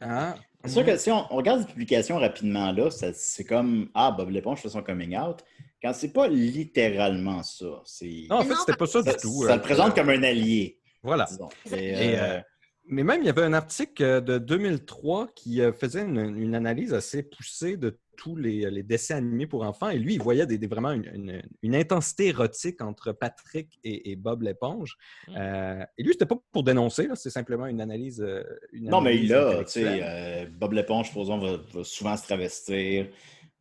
Ah, C'est sûr que si on, on regarde les publications rapidement là, ça- c'est comme Ah, Bob l'éponge fait son coming out. Quand c'est pas littéralement ça. C'est... Non, en fait, c'était pas ça ça, du tout. ça euh, le présente comme un allié. Voilà. disons. Et, Et, euh, euh, Mais même, il y avait un article euh, de 2003 qui euh, faisait une, une analyse assez poussée de tous les, les dessins animés pour enfants. Et lui, il voyait des, des- vraiment une, une- une intensité érotique entre Patrick et, et Bob l'éponge. Mm. Euh, et lui, c'était pas pour dénoncer, c'est simplement une analyse. euh, une Non, mais il a, tu sais, euh, Bob l'éponge, supposons, va, va souvent se travestir.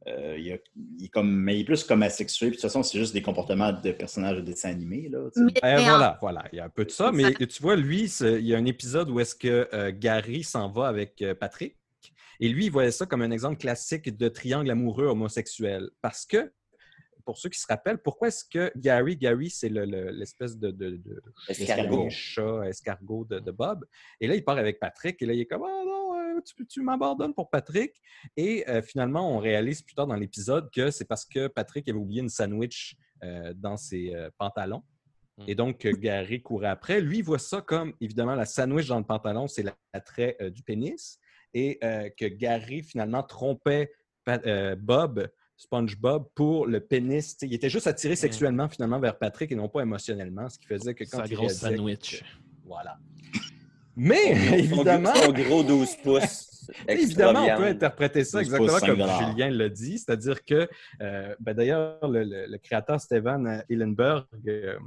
Euh, il, a- il est comme, mais il est plus comme asexué. Puis de toute façon, c'est juste des comportements de personnages de dessins animés. Là, mais- en- voilà, voilà, il y a un peu de ça, mais tu vois, lui, il y a un épisode où est-ce que euh, Gary s'en va avec euh, Patrick, et lui, il voyait ça comme un exemple classique de triangle amoureux homosexuel, parce que, pour ceux qui se rappellent, pourquoi est-ce que Gary, Gary, c'est le- le- l'espèce de, de, de Escargot. chien, chat, escargot de, de Bob, et là, il part avec Patrick, et là, il est comme, oh non, tu, tu m'abandonnes pour Patrick, et euh, finalement, on réalise plus tard dans l'épisode que c'est parce que Patrick avait oublié une sandwich euh, dans ses euh, pantalons. Et donc, Gary courait après. Lui, il voit ça comme, évidemment, la sandwich dans le pantalon, c'est l'attrait du pénis. Et que Gary, finalement, trompait Pa- Bob, SpongeBob, pour le pénis. Il était juste attiré sexuellement, finalement, vers Patrick et non pas émotionnellement, ce qui faisait que quand Sa il grosse sandwich. que- Voilà. Mais, évidemment... Son gros 12 pouces. Évidemment, on peut interpréter ça 12 exactement comme 5 dollars. Julien l'a dit, c'est-à-dire que, euh, ben, d'ailleurs, le, le- le créateur Steven Hillenberg, euh,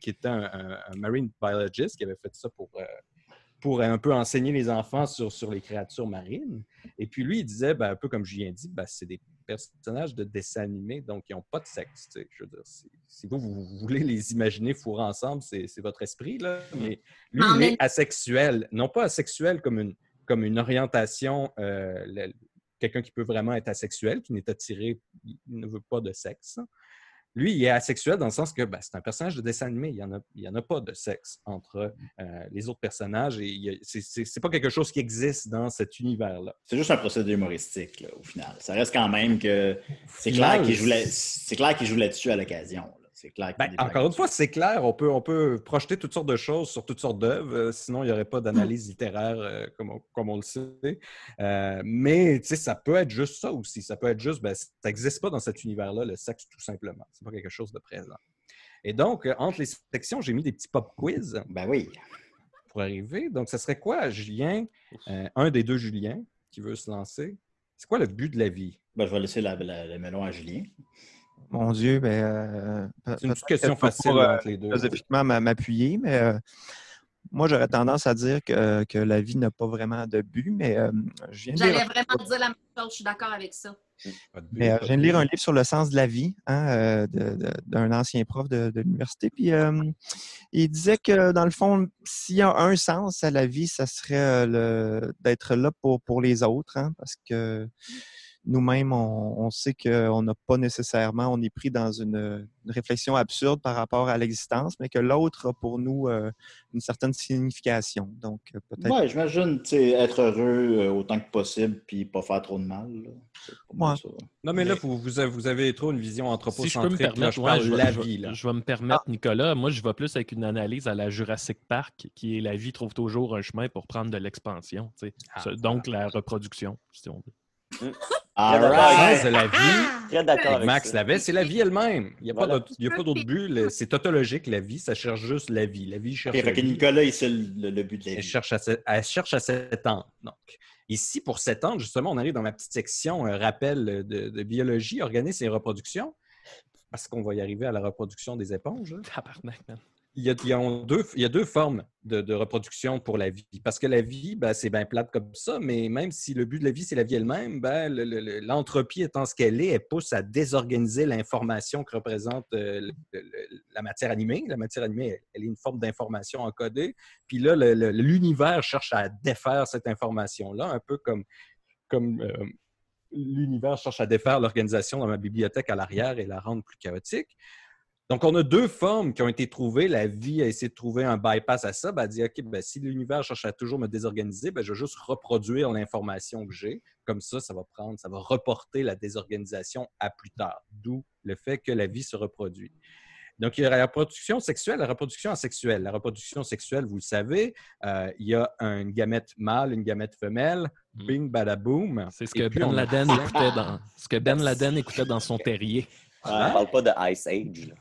qui était un, un- un marine biologist, qui avait fait ça pour, euh, pour un peu enseigner les enfants sur, sur les créatures marines, et puis lui, il disait, ben, un peu comme Julien dit, ben, c'est des personnages de dessins animés, donc ils n'ont pas de sexe. tu sais. Je veux dire, si, si vous, vous voulez les imaginer fourrés ensemble, c'est c'est votre esprit, là, mais lui, En il est asexuel. Non pas asexuel comme une, comme une orientation, euh, quelqu'un qui peut vraiment être asexuel, qui n'est attiré, il ne veut pas de sexe. Lui, il est asexuel dans le sens que ben, c'est un personnage de dessin animé. Il n'y en, a- il y en a pas de sexe entre euh, les autres personnages et c'est- pas quelque chose qui existe dans cet univers-là. C'est juste un procédé humoristique, là, au final. Ça reste quand même que c'est clair qu'il joue là-dessus à l'occasion. C'est clair Ben, encore une fois, c'est clair, on peut, on peut projeter toutes sortes de choses sur toutes sortes d'œuvres, euh, sinon il n'y aurait pas d'analyse littéraire euh, comme, on, comme on le sait. Euh, mais tu sais, ça peut être juste ça aussi. Ça peut être juste, ben, ça n'existe pas dans cet univers-là, le sexe, tout simplement. C'est pas quelque chose de présent. Et donc, entre les sections, j'ai mis des petits pop quiz Ben oui. pour arriver. Donc, ça serait quoi, Julien, euh, un des deux Julien qui veut se lancer? C'est quoi le but de la vie? Ben, je vais laisser la- la- le melon à Julien. Mon Dieu, ben, euh, C'est une question facile pas, euh, entre les deux. philosophiquement m'appuyer, mais euh, moi, j'aurais tendance à dire que, que la vie n'a pas vraiment de but, mais euh, je viens de lire J'allais vraiment dire la même chose, je suis d'accord avec ça. Mais, euh, je viens de lire un livre sur le sens de la vie hein, euh, d'un ancien prof de, de l'université. Puis euh, il disait que dans le fond, s'il y a un sens à la vie, ça serait euh, le- d'être là pour, pour les autres, hein, parce que nous-mêmes, on, on sait qu'on n'a pas nécessairement, on est pris dans une, une réflexion absurde par rapport à l'existence, mais que l'autre a pour nous euh, une certaine signification. Donc, euh, peut-être. Ouais, j'imagine, être heureux euh, autant que possible puis pas faire trop de mal. Ouais. ça. Non, mais là, vous, vous avez, vous avez trop une vision Si je peux me anthropocentrique. là, je ouais, la je vie. Là. je vais me permettre, Nicolas. Moi, je vais plus avec une analyse à la Jurassic Park, qui est la vie trouve toujours un chemin pour prendre de l'expansion. tu sais. Ah, Donc, la reproduction, si on veut. All right. de la vie, Très d'accord avec Max l'avait, c'est la vie elle-même. Il n'y a pas Voilà. d'autre- il y a pas d'autre but. C'est tautologique, la vie. Ça cherche juste la vie. La vie cherche Ok, la fait que vie. Nicolas, il sait le, le- but de la Elle vie. cherche, à, se- elle cherche à s'étendre. Donc, ici, pour s'étendre, justement, on arrive dans ma petite section euh, rappel de, de biologie, organisme et reproduction, parce qu'on va y arriver à la reproduction des éponges. là. Tabarnak, man. Il y, a, deux, formes de, reproduction pour la vie. Parce que la vie, ben, c'est bien plate comme ça, mais même si le but de la vie, c'est la vie elle-même, ben, le- le- le- l'entropie étant ce qu'elle est, elle pousse à désorganiser l'information que représente euh, la matière animée. La matière animée, elle, est une forme d'information encodée. Puis là, l'univers cherche à défaire cette information-là, un peu comme, comme euh, l'univers cherche à défaire l'organisation dans ma bibliothèque à l'arrière et la rendre plus chaotique. Donc, on a deux formes qui ont été trouvées. La vie a essayé de trouver un bypass à ça. Ben, elle dit, OK, ben, si l'univers cherche à toujours me désorganiser, ben, je vais juste reproduire l'information que j'ai. Comme ça, ça va prendre, ça va reporter la désorganisation à plus tard. D'où le fait que la vie se reproduit. Donc, il y a la reproduction sexuelle, la reproduction asexuelle. La reproduction sexuelle, vous le savez, euh, il y a une gamète mâle, une gamète femelle, Mm. bing, badaboum. C'est ce que Ben on Laden obtient- écoutait dans ce que Ben Laden écoutait dans son terrier. Ah, On parle pas de Ice Age. là.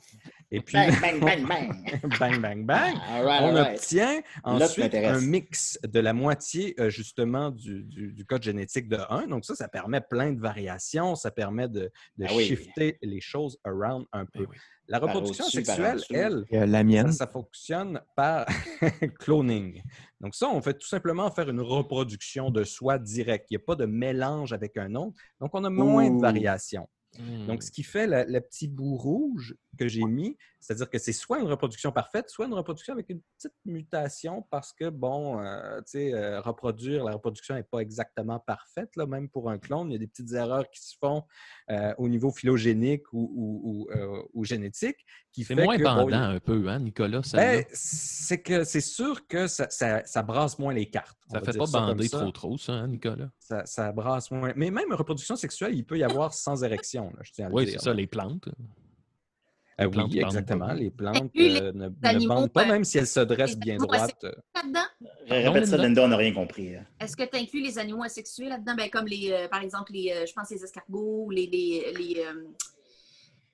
Et puis, Bang, bang, bang, bang. bang, bang, bang. All right, on all right. obtient ensuite un mix de la moitié euh, justement du, du- du code génétique de 1. Donc ça, ça permet plein de variations, ça permet de, de Ah oui. shifter les choses around un peu. Ben oui. La reproduction sexuelle, elle, Euh, la mienne. ça, ça fonctionne par cloning. Donc ça, on fait tout simplement faire une reproduction de soi direct. Il n'y a pas de mélange avec un autre. Donc on a moins de variations. Hmm. Donc, ce qui fait le, petit bout rouge que j'ai mis, c'est-à-dire que c'est soit une reproduction parfaite, soit une reproduction avec une petite mutation parce que, bon, euh, tu sais, euh, reproduire, la reproduction n'est pas exactement parfaite, là, même pour un clone. Il y a des petites erreurs qui se font euh, au niveau phylogénique ou, ou- ou, ou génétique. qui C'est moins que, bon, bandant un peu, hein, Nicolas? ben, c'est que c'est sûr que ça, ça- ça brasse moins les cartes. Ça va fait pas bander ça. trop trop, ça, hein, Nicolas? Ça, ça brasse moins. Mais même reproduction sexuelle, il peut y avoir sans érection, là, je tiens à le Oui, dire. c'est ça, les plantes. Euh, Les plantes oui, exactement. pas. Les plantes euh, ne, ne animaux, bandent pas, euh, même si elles se dressent bien droites. Là-dedans, Répète ça, Linda. On n'a rien compris. hein. est-ce que tu inclus les animaux asexués là-dedans? Ben, comme les, euh, par exemple, les, euh, je pense les escargots, les, les, les, euh,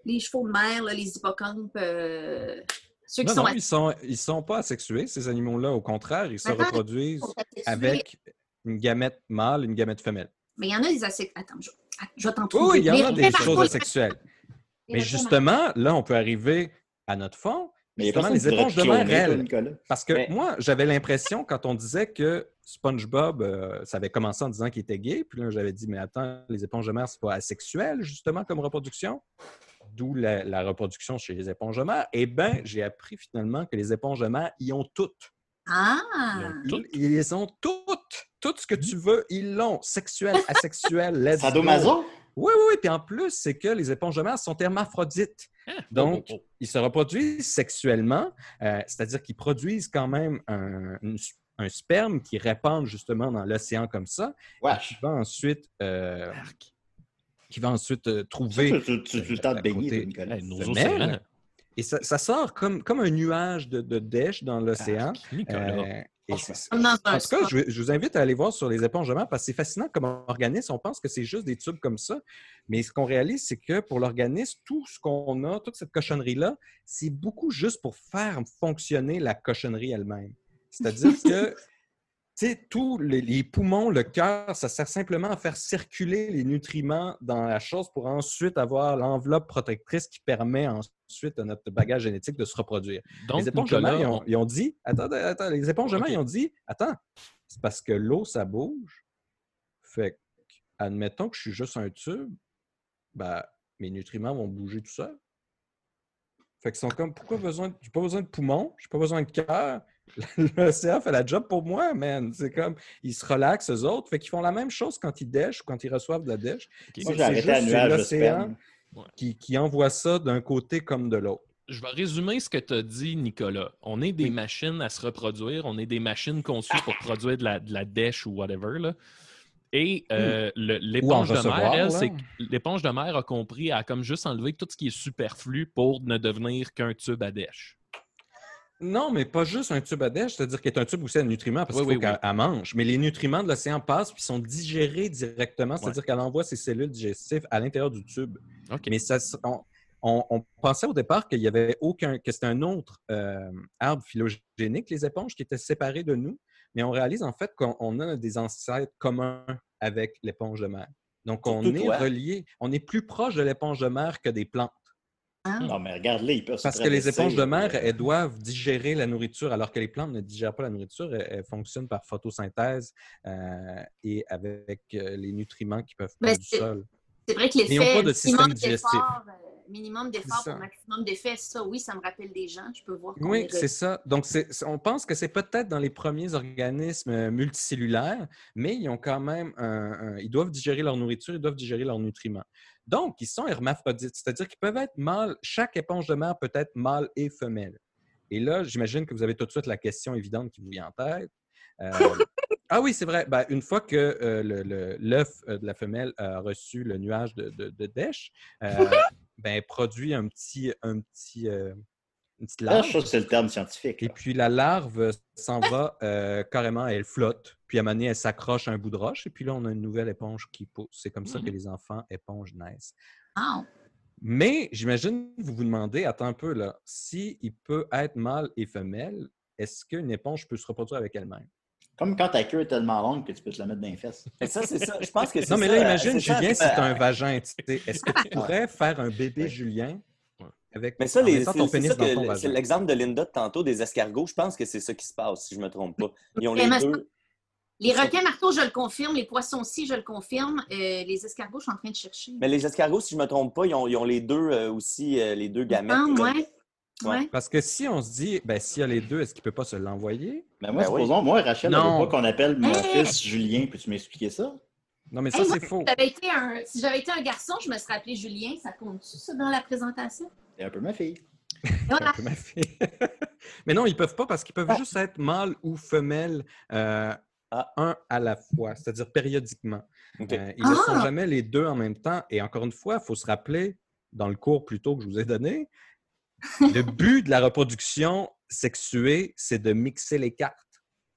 les chevaux de mer, là, les hippocampes, ceux qui Non, sont non, ils sont, ils sont pas asexués, ces animaux-là. Au contraire, ils se Attends, reproduisent avec une gamète mâle, une gamète femelle. Mais il y en a des asexués. Attends, je, attends, je vais t'en Oui, trouver. oui, il y en a des choses asexuelles. les Mais justement, là, on peut arriver à notre fond. Mais Justement, les éponges te de mer, cloner, toi, elles. Parce que Mais- moi, j'avais l'impression, quand on disait que SpongeBob, euh, ça avait commencé en disant qu'il était gay, puis là, j'avais dit, mais attends, les éponges de mer, c'est pas asexuel, justement, comme reproduction? D'où la, la reproduction chez les éponges de mer. Eh bien, j'ai appris finalement que les éponges de mer, ils ont toutes. Ah! Ils, ils les ont toutes. Tout ce que tu veux, ils l'ont. Sexuel, asexuel, let's. Sadomaso? Oui, oui, oui. Puis en plus, c'est que les éponges de mer sont hermaphrodites. Donc, Oh, oh, oh. ils se reproduisent sexuellement, euh, c'est-à-dire qu'ils produisent quand même un, une- un sperme qui répand justement dans l'océan comme ça, qui Wesh. va ensuite, euh, qui va ensuite euh, trouver tu, tu, tu le temps de à baigner, côté- toi, Nicolas. Hey, nos femelle. océans. et ça, ça sort comme, comme un nuage de, de dèche dans l'océan. Nicolas? Euh, et en tout cas, je, je vous invite à aller voir sur les mer parce que c'est fascinant comme organisme. On pense que c'est juste des tubes comme ça. Mais ce qu'on réalise, c'est que pour l'organisme, tout ce qu'on a, toute cette cochonnerie-là, c'est beaucoup juste pour faire fonctionner la cochonnerie elle-même. C'est-à-dire que, sais, tous les, les poumons, le cœur, ça sert simplement à faire circuler les nutriments dans la chose pour ensuite avoir l'enveloppe protectrice qui permet ensuite à notre bagage génétique de se reproduire Donc, les éponges Nicolas, ils ont, on- ils ont dit, attends, attends, les éponges ils ont dit, attends, c'est parce que l'eau, ça bouge. Fait que, admettons que je suis juste un tube, ben, mes nutriments vont bouger tout seuls. Fait qu'ils sont comme, pourquoi besoin, j'ai pas besoin de poumons, j'ai pas besoin de cœur. L'océan fait la job pour moi, man. C'est comme, ils se relaxent, eux autres. Fait qu'ils font la même chose quand ils dèchent ou quand ils reçoivent de la dèche. Ok. Moi, C'est- à juste l'océan qui, qui envoie ça d'un côté comme de l'autre. Je vais résumer ce que tu as dit, Nicolas. On est des Oui. machines à se reproduire. On est des machines conçues pour produire de la, de la dèche ou whatever. Là. Et euh, le- l'éponge de mer, elle, c'est que l'éponge de mer a compris, a comme juste enlevé tout ce qui est superflu pour ne devenir qu'un tube à dèche. Non, mais pas juste un tube à dèche, c'est-à-dire qu'il y a un tube aussi à nutriments parce Oui, qu'il faut oui, qu'elle oui. mange. Mais les nutriments de l'océan passent puis sont digérés directement, c'est-à-dire qu'elle envoie ses cellules digestives à l'intérieur du tube. Mais ça, on, on- on pensait au départ qu'il y avait aucun, que c'était un autre euh, arbre phylogénique, les éponges, qui étaient séparés de nous. Mais on réalise en fait qu'on on a des ancêtres communs avec l'éponge de mer. Donc on Surtout est relié, on est plus proche de l'éponge de mer que des plantes. Ah. Non, mais regarde-les, ils peuvent se Parce que les éponges de mer, euh, elles doivent digérer la nourriture, alors que les plantes ne digèrent pas la nourriture. Elles, elles fonctionnent par photosynthèse euh, et avec euh, les nutriments qui peuvent Ben, prendre du sol. C'est vrai que l'effet pas de système digestif. euh, minimum d'effort pour maximum d'effet, ça, oui, ça me rappelle des gens. Je peux voir Oui, est c'est ça. Donc, on pense que c'est peut-être dans les premiers organismes euh, multicellulaires, mais ils ont quand même un, un- ils doivent digérer leur nourriture, ils doivent digérer leurs nutriments. Donc, ils sont hermaphrodites, c'est-à-dire qu'ils peuvent être mâles. Chaque éponge de mer peut être mâle et femelle. Et là, j'imagine que vous avez tout de suite la question évidente qui vous vient en tête. Euh, ah oui, c'est vrai. Ben, une fois que euh, le- le- l'œuf euh, de la femelle a reçu le nuage de, de, de dèche, ben, produit un petit, un petit, euh, une petite larve. je trouve que c'est le terme scientifique. Et puis la larve s'en va euh, carrément, elle flotte. Puis à un moment donné, elle s'accroche à un bout de roche. Et puis là, on a une nouvelle éponge qui pousse. C'est comme ça que les enfants éponges naissent. Ah, Mais j'imagine que vous vous demandez, attends un peu là, si il peut être mâle et femelle, est-ce qu'une éponge peut se reproduire avec elle-même? Comme quand ta queue est tellement longue que tu peux te la mettre dans les fesses. Et ça, c'est ça. Je pense que c'est Non, mais là, euh, imagine, Julien, euh, c'est un vagin. tu sais. Est-ce que tu pourrais faire un bébé Julien avec Mais ça, les- c'est ton c'est pénis ça dans ton que- c'est vagin? l'exemple de Linda de tantôt des escargots. Je pense que c'est ça qui se passe, si je ne me trompe pas. Ils ont les deux. Les requins marteaux, je le confirme. Les poissons aussi, je le confirme. Euh, les escargots, je suis en train de chercher. Mais les escargots, si je ne me trompe pas, ils ont, ils ont les deux euh, aussi, euh, les deux gamètes. Ah, ouais. Ouais. Parce que si on se dit, ben, s'il y a les deux, est-ce qu'il ne peut pas se l'envoyer? Mais moi, Ben oui. supposons, moi, Rachel, Non. veut pas qu'on appelle mon Hey! fils Julien. Peux-tu m'expliquer ça? Non, mais ça, Hey, c'est faux. si j'avais été un- Si j'avais été un garçon, je me serais appelé Julien. Ça compte-tu, ça, dans la présentation? C'est un peu ma fille. Voilà. peu ma fille. mais non, ils peuvent pas parce qu'ils peuvent Ah. juste être mâle ou femelle euh, Ah. un à la fois, c'est-à-dire périodiquement. Euh, ils ne sont Ah! jamais les deux en même temps. Et encore une fois, il faut se rappeler, dans le cours plus tôt que je vous ai donné, le but de la reproduction sexuée, c'est de mixer les cartes.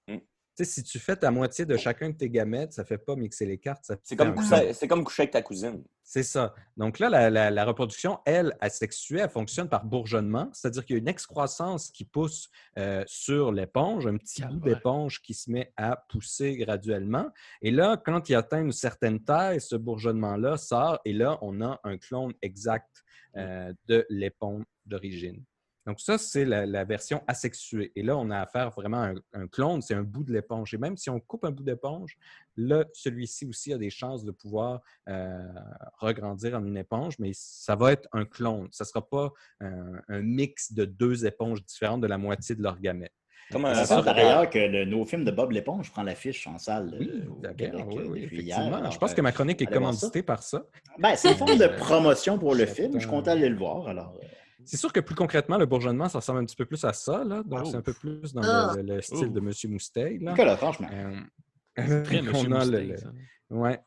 Mm. Tu sais, si tu fais ta moitié de chacun de tes gamètes, ça ne fait pas mixer les cartes. C'est comme, coucher- c'est comme coucher avec ta cousine. c'est ça. Donc là, la, la- la reproduction, elle, asexuée, elle fonctionne par bourgeonnement, c'est-à-dire qu'il y a une excroissance qui pousse euh, sur l'éponge, un petit bout d'éponge qui se met à pousser graduellement. Et là, quand il atteint une certaine taille, ce bourgeonnement-là sort et là, on a un clone exact euh, de l'éponge d'origine. Donc ça, c'est la, version asexuée. Et là, on a affaire vraiment à un, clone, c'est un bout de l'éponge. Et même si on coupe un bout d'éponge, là, celui-ci aussi a des chances de pouvoir euh, regrandir en une éponge, mais ça va être un clone. Ça ne sera pas un, un mix de deux éponges différentes de la moitié de leur gamète. Comme Ça un, sûr par que- ailleurs que le nouveau film de Bob l'éponge prend l'affiche en salle Oui, euh, au bien, Québec oui, euh, oui, hier. Je pense que ma chronique est commanditée par ça. Ben, c'est une forme de Euh, promotion pour le film. Je suis content d'aller le voir. Alors, euh, C'est sûr que plus concrètement, le bourgeonnement, ça ressemble un petit peu plus à ça. Là. Donc, Oh. c'est un peu plus dans Ah. le, le- le style de M. Mousteil. là. Nicolas, franchement. Euh, Très on Monsieur a le- le-. Ouais.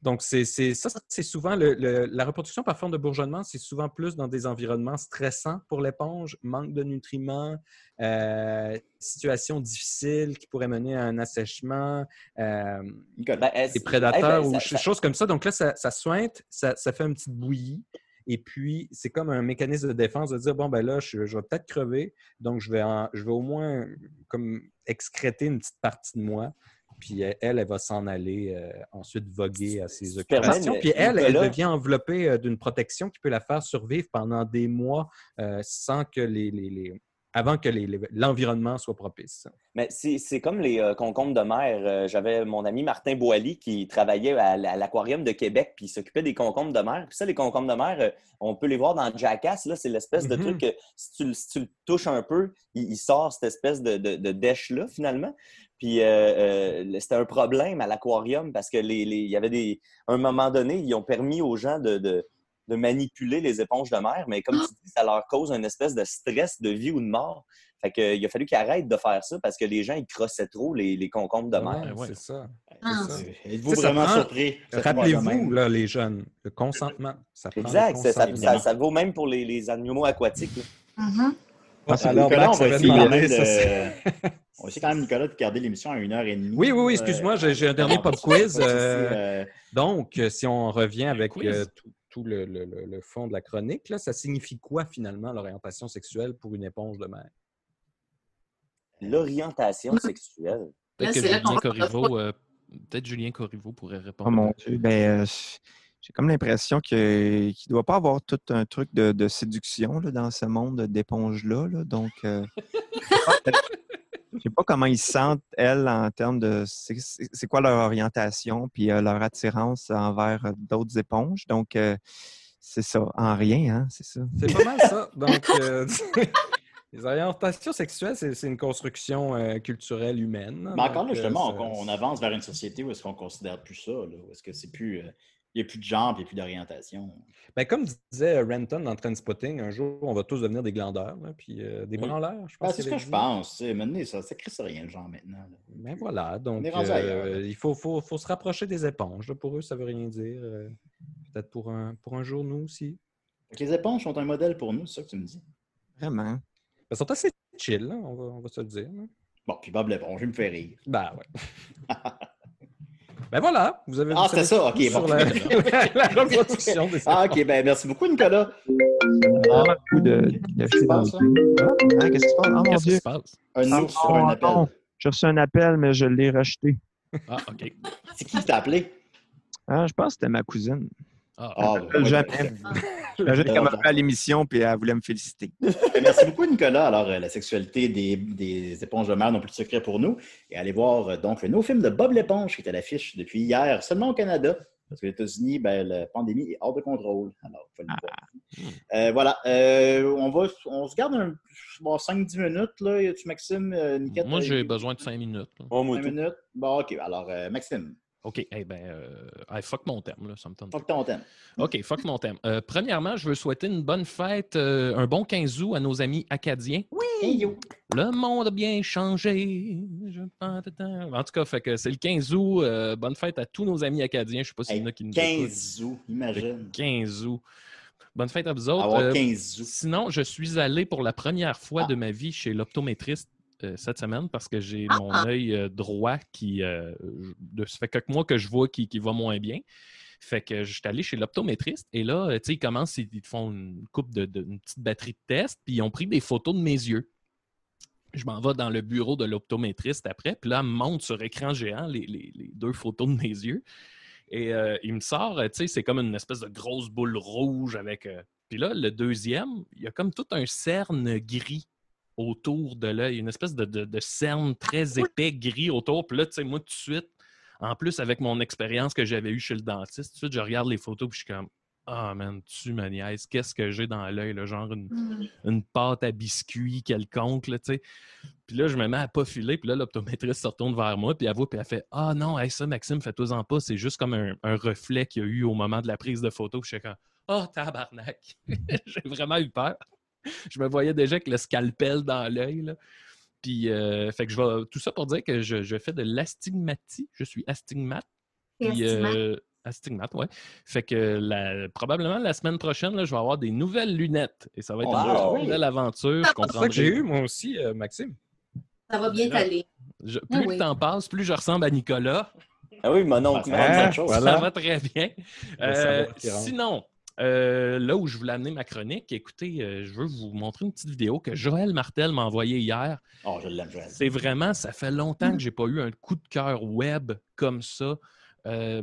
Donc, c'est ça, c'est souvent le- le- la reproduction par forme de bourgeonnement, c'est souvent plus dans des environnements stressants pour l'éponge, manque de nutriments, euh, situation difficile qui pourrait mener à un assèchement, euh. Ben, des prédateurs eh ben, ou ça- ch- ça- choses comme ça. Donc là, ça, ça sointe, ça, ça fait une petite bouillie. Et puis, c'est comme un mécanisme de défense de dire bon, ben là, je, je vais peut-être crever, donc je vais, en- je vais au moins comme excréter une petite partie de moi. Puis euh, elle, elle va s'en aller euh, ensuite voguer à ses occupations. Puis elle, elle devient enveloppée euh, d'une protection qui peut la faire survivre pendant des mois euh, sans que les, les- les- avant que l'environnement soit propice. Mais c'est comme les euh, concombres de mer. Euh, J'avais mon ami Martin Boily qui travaillait à, l'Aquarium de Québec, puis il s'occupait des concombres de mer. Puis ça, les concombres de mer, euh, on peut les voir dans Jackass. là. C'est l'espèce de Mhm. truc que si tu, le- si tu le touches un peu, il, il sort cette espèce de, de, de dèche-là, finalement. Puis c'était un problème à l'aquarium parce que les, les- il y avait des. À un moment donné, ils ont permis aux gens de, de, de manipuler les éponges de mer, mais comme tu dis, ça leur cause une espèce de stress de vie ou de mort. Fait que, il a fallu qu'ils arrêtent de faire ça parce que les gens, ils crossaient trop les, les concombres de mer. Ouais, C'est ça. Ah. C'est ça. Euh, Êtes-vous vraiment prend- surpris? Rappelez-vous, là, les jeunes, le consentement. Ça prend le Exact, ça, ça- consentement. ça- ça vaut même pour les, les animaux aquatiques. Ah, Alors, Nicolas, Max on va essayer quand même ça, de... on va essayer quand même, Nicolas, de garder l'émission à une heure et demie. Oui, oui, oui, Euh, excuse-moi, j'ai un dernier non, pop quiz. euh, euh, donc, euh, si on revient avec euh, tout, tout le, le- le- le fond de la chronique, là, ça signifie quoi finalement l'orientation sexuelle pour une éponge de mer? L'orientation sexuelle. Là, Peut-être que Julien Corriveau, euh, peut-être Julien Corriveau pourrait répondre. Oh mon Dieu, ben, euh, j'ai comme l'impression que- qu'il ne doit pas avoir tout un truc de, de séduction là, dans ce monde d'éponges-là. là. donc, euh, je ne sais pas comment ils se sentent, elles, en termes de c'est quoi leur orientation, puis euh, leur attirance envers euh, d'autres éponges. Donc, euh, c'est ça, en rien, hein, c'est ça. C'est pas mal ça. Donc, euh, les orientations sexuelles, c'est c'est une construction euh, culturelle humaine. Mais encore là, justement, on, on avance vers une société où est-ce qu'on considère plus ça, là, où est-ce que c'est plus... euh, il n'y a plus de genre, puis il n'y a plus d'orientation. Ben, comme disait Renton dans Trainspotting, un jour, on va tous devenir des glandeurs, là, puis euh, des Oui. branleurs, je Ben, pense. c'est ce que je pense. Maintenant, ça ne crée rien, le genre, maintenant. là. Ben voilà, donc euh, il faut, faut, faut se rapprocher des éponges. là. Pour eux, ça veut rien dire. euh, Peut-être pour un, pour un jour, nous aussi. Les éponges sont un modèle pour nous, c'est ça que tu me dis? Vraiment. Ils sont assez chill, là, on, va, on va se le dire. là. Bon, puis Bob l'éponge, il me fait rire. Ben ouais. ben voilà, vous avez Ah, c'était ça, ok, sur bon. la, la reproduction des Ah, ok, ben merci beaucoup, Nicolas. Coup de, de Qu'est-ce qui se passe? Ah, hein, qu'est-ce qui se passe? Ah, mon Dieu. se passe? Un Ah, ours sur un appel. non. J'ai reçu un appel, mais je l'ai rejeté. Ah, OK. C'est qui qui t'a appelé? Ah, je pense que c'était ma cousine. Ah, Ah, Elle ben, fait à l'émission puis elle voulait me féliciter. Ben, Merci beaucoup, Nicolas. Alors, euh, la sexualité des, des éponges de mer n'ont plus de secret pour nous. Et allez voir euh, donc le nouveau film de Bob l'éponge qui est à l'affiche depuis hier, seulement au Canada. Parce qu'aux États-Unis, ben, la pandémie est hors de contrôle. Alors, il faut le voir. Euh, voilà. Euh, on, va, on se garde un, bon, 5-10 minutes. Là. Y a-tu Maxime, euh, Niquette? Moi, j'ai besoin de cinq minutes. là. Oh, moi, cinq tout. minutes? Bon, OK. Alors, euh, Maxime, OK, eh ben, euh, hey, fuck mon thème, là, ça me tente. fuck ton thème. OK, fuck mon thème. Euh, premièrement, je veux souhaiter une bonne fête, euh, un bon 15 août à nos amis acadiens. Hey, yo. Le monde a bien changé. Je En tout cas, fait que c'est le 15 août. euh, bonne fête à tous nos amis acadiens. Je sais pas s'il y en a qui nous écoutent. 15 août, imagine. 15 août. Bonne fête à vous autres. Avoir Euh, 15 août. Sinon, je suis allé pour la première fois Ah. de ma vie chez l'optométriste euh, cette semaine parce que j'ai Ah! mon œil euh, droit qui. euh, ça fait quelques mois que je vois qui, qui va moins bien. Fait que je suis allé chez l'optométriste et là, tu sais, ils commencent, ils te font une coupe de, de- une petite batterie de test, puis ils ont pris des photos de mes yeux. Je m'en vais dans le bureau de l'optométriste après, puis là, elle me montre sur écran géant les, les- les deux photos de mes yeux. Et euh, il me sort, tu sais, c'est comme une espèce de grosse boule rouge avec. euh, Puis là, le deuxième, il y a comme tout un cerne gris autour de l'œil, une espèce de, de- de cerne très épais gris autour. Puis là, tu sais, moi, tout de suite, en plus, avec mon expérience que j'avais eue chez le dentiste, tout de suite, je regarde les photos, puis je suis comme. Ah, man, tu ma niaise, qu'est-ce que j'ai dans l'œil, genre une, Hmm. une pâte à biscuits quelconque, là, tu sais. Puis là, je me mets à pas filer, puis là, l'optométriste se retourne vers moi, puis elle voit, puis elle fait Ah non, hey, ça, Maxime, fais-toi-en pas, c'est juste comme un, un reflet qu'il y a eu au moment de la prise de photo. Puis je suis comme Oh, tabarnak! J'ai vraiment eu peur. Je me voyais déjà avec le scalpel dans l'œil. Puis, euh, fait que je vais. Tout ça pour dire que je, je fais de l'astigmatie. Je suis astigmate. Puis, astigmate? euh, astigmate, ouais. Fait que la- probablement la semaine prochaine, là, je vais avoir des nouvelles lunettes. Et ça va être Wow. une nouvelle aventure. C'est ça que j'ai eu, moi aussi, euh, Maxime. Ça va bien t'aller. Ah plus oui. le temps passe, plus je ressemble à Nicolas. Ah oui, mon oncle, Ah, voilà. Ça va très bien. Euh, sinon, euh, là où je voulais amener ma chronique, écoutez, euh, je veux vous montrer une petite vidéo que Joël Martel m'a envoyée hier. Oh, je l'aime, Joël. C'est vraiment, ça fait longtemps que j'ai pas eu un coup de cœur web comme ça. Euh,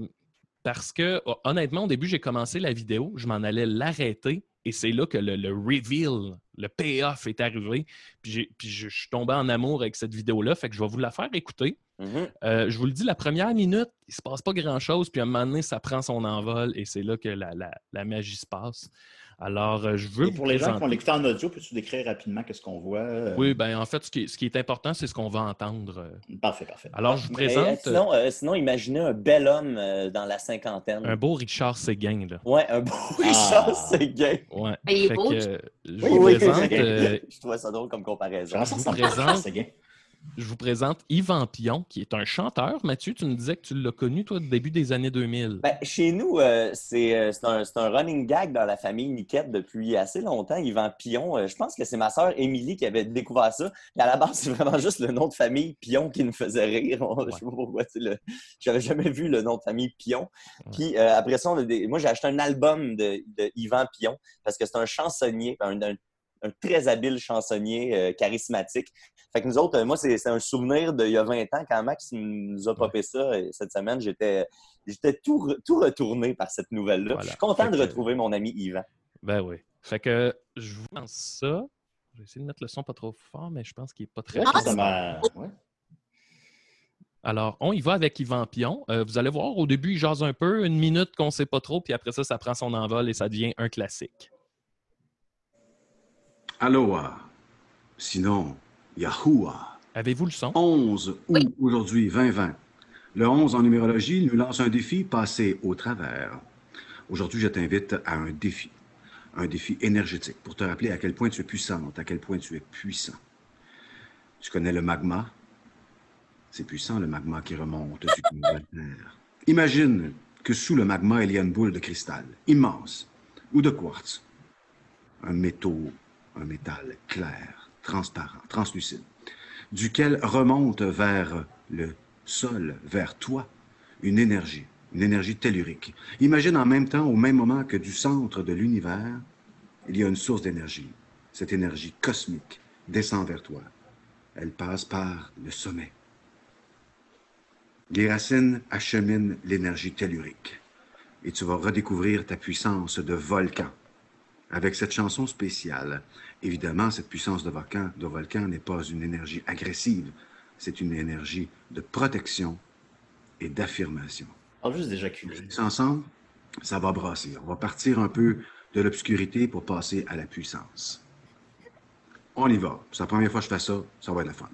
parce que, oh, honnêtement, au début, j'ai commencé la vidéo, je m'en allais l'arrêter et c'est là que le, le reveal, le payoff est arrivé. Puis je, je suis tombé en amour avec cette vidéo-là, fait que je vais vous la faire écouter. Mhm. Euh, je vous le dis, la première minute, il se passe pas grand-chose, puis à un moment donné, ça prend son envol et c'est là que la, la- la magie se passe. Alors, euh, je veux Et vous pour les gens qui vont l'écouter en audio, peux-tu décrire rapidement qu'est-ce qu'on voit? euh? Oui, ben en fait, ce qui est, ce qui est important, c'est ce qu'on va entendre. Parfait, parfait. Alors, je vous Mais, présente sinon, euh, sinon, imaginez un bel homme euh, dans la cinquantaine. un beau Richard Séguin. Là. Ouais, un beau Ah. Richard Séguin. Ouais. Il est beau, que, je- je Oui, vous oui, présente, Séguin. Je trouvais ça drôle comme comparaison. J'aimerais ça vous présente-. Je vous présente Yvan Pion, qui est un chanteur. Mathieu, tu me disais que tu l'as connu, toi, au début des années 2000. Ben, chez nous, euh, c'est euh, c'est un, running gag dans la famille Niquette depuis assez longtemps. Yvan Pion, euh, je pense que c'est ma sœur Émilie qui avait découvert ça. Et à la base, c'est vraiment juste le nom de famille Pion qui nous faisait rire. On- Je sais pas pourquoi. tu sais, le- J'avais jamais vu le nom de famille Pion. Puis après ça, on a des- moi, j'ai acheté un album de, de Yvan Pion parce que c'est un chansonnier, un, un- un très habile chansonnier euh, charismatique. Fait que nous autres, euh, moi, c'est un souvenir d'il y a 20 ans quand Max nous a popé ça euh, cette semaine. J'étais j'étais tout, tout retourné par cette nouvelle-là. Voilà. Je suis content Fait de que- retrouver mon ami Yvan. Ben oui. Fait que je vous lance ça. Je vais essayer de mettre le son pas trop fort, mais je pense qu'il n'est pas très fort. ouais. Alors, on y va avec Yvan Pion. Euh, vous allez voir, au début, il jase un peu, une minute qu'on ne sait pas trop, puis après ça, ça prend son envol et ça devient un classique. Aloha. Sinon, Yahoua. Avez-vous le son? 11 août aujourd'hui 2020. Le 11 en numérologie nous lance un défi passé au travers. Aujourd'hui, je t'invite à un défi. Un défi énergétique pour te rappeler à quel point tu es puissante, à quel point tu es puissant. Tu connais le magma? C'est puissant, le magma qui remonte du de la Terre. Imagine que sous le magma, il y a une boule de cristal, immense, ou de quartz. Un métaux, un métal clair, transparent, translucide, duquel remonte vers le sol, vers toi, une énergie, une énergie tellurique. Imagine en même temps, au même moment que du centre de l'univers, il y a une source d'énergie. Cette énergie cosmique descend vers toi. Elle passe par le sommet. Les racines acheminent l'énergie tellurique et tu vas redécouvrir ta puissance de volcan avec cette chanson spéciale. Évidemment, cette puissance de volcan, de volcan n'est pas une énergie agressive, c'est une énergie de protection et d'affirmation. On juste d'éjaculer. Ensemble, ça va brasser. On va partir un peu de l'obscurité pour passer à la puissance. On y va. C'est la première fois que je fais ça, ça va être le fun.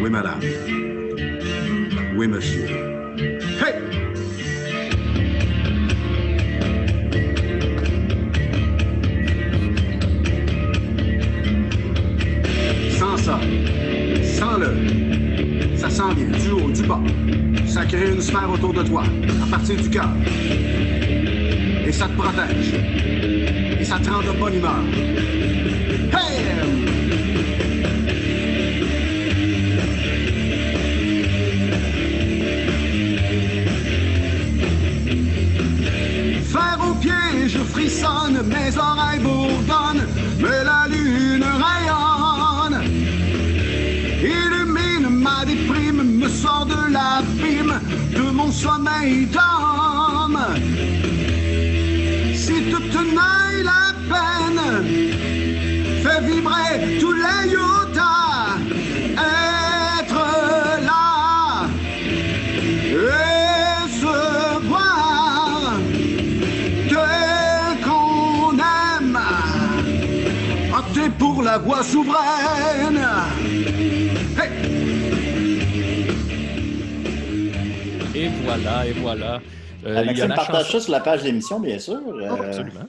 Oui, madame. Oui, monsieur. Ça, sans le, ça sent bien, du haut, du bas. Ça crée une sphère autour de toi, à partir du cœur. Et ça te protège. Et ça te rend de bonne humeur. Hey! Fer aux pieds, je frissonne, mes oreilles bourdonnent, mais la la voie souveraine. Hey! Et voilà, et voilà. Euh, Euh, Maxime partage chanson- ça sur la page de l'émission, bien sûr. Euh, Absolument.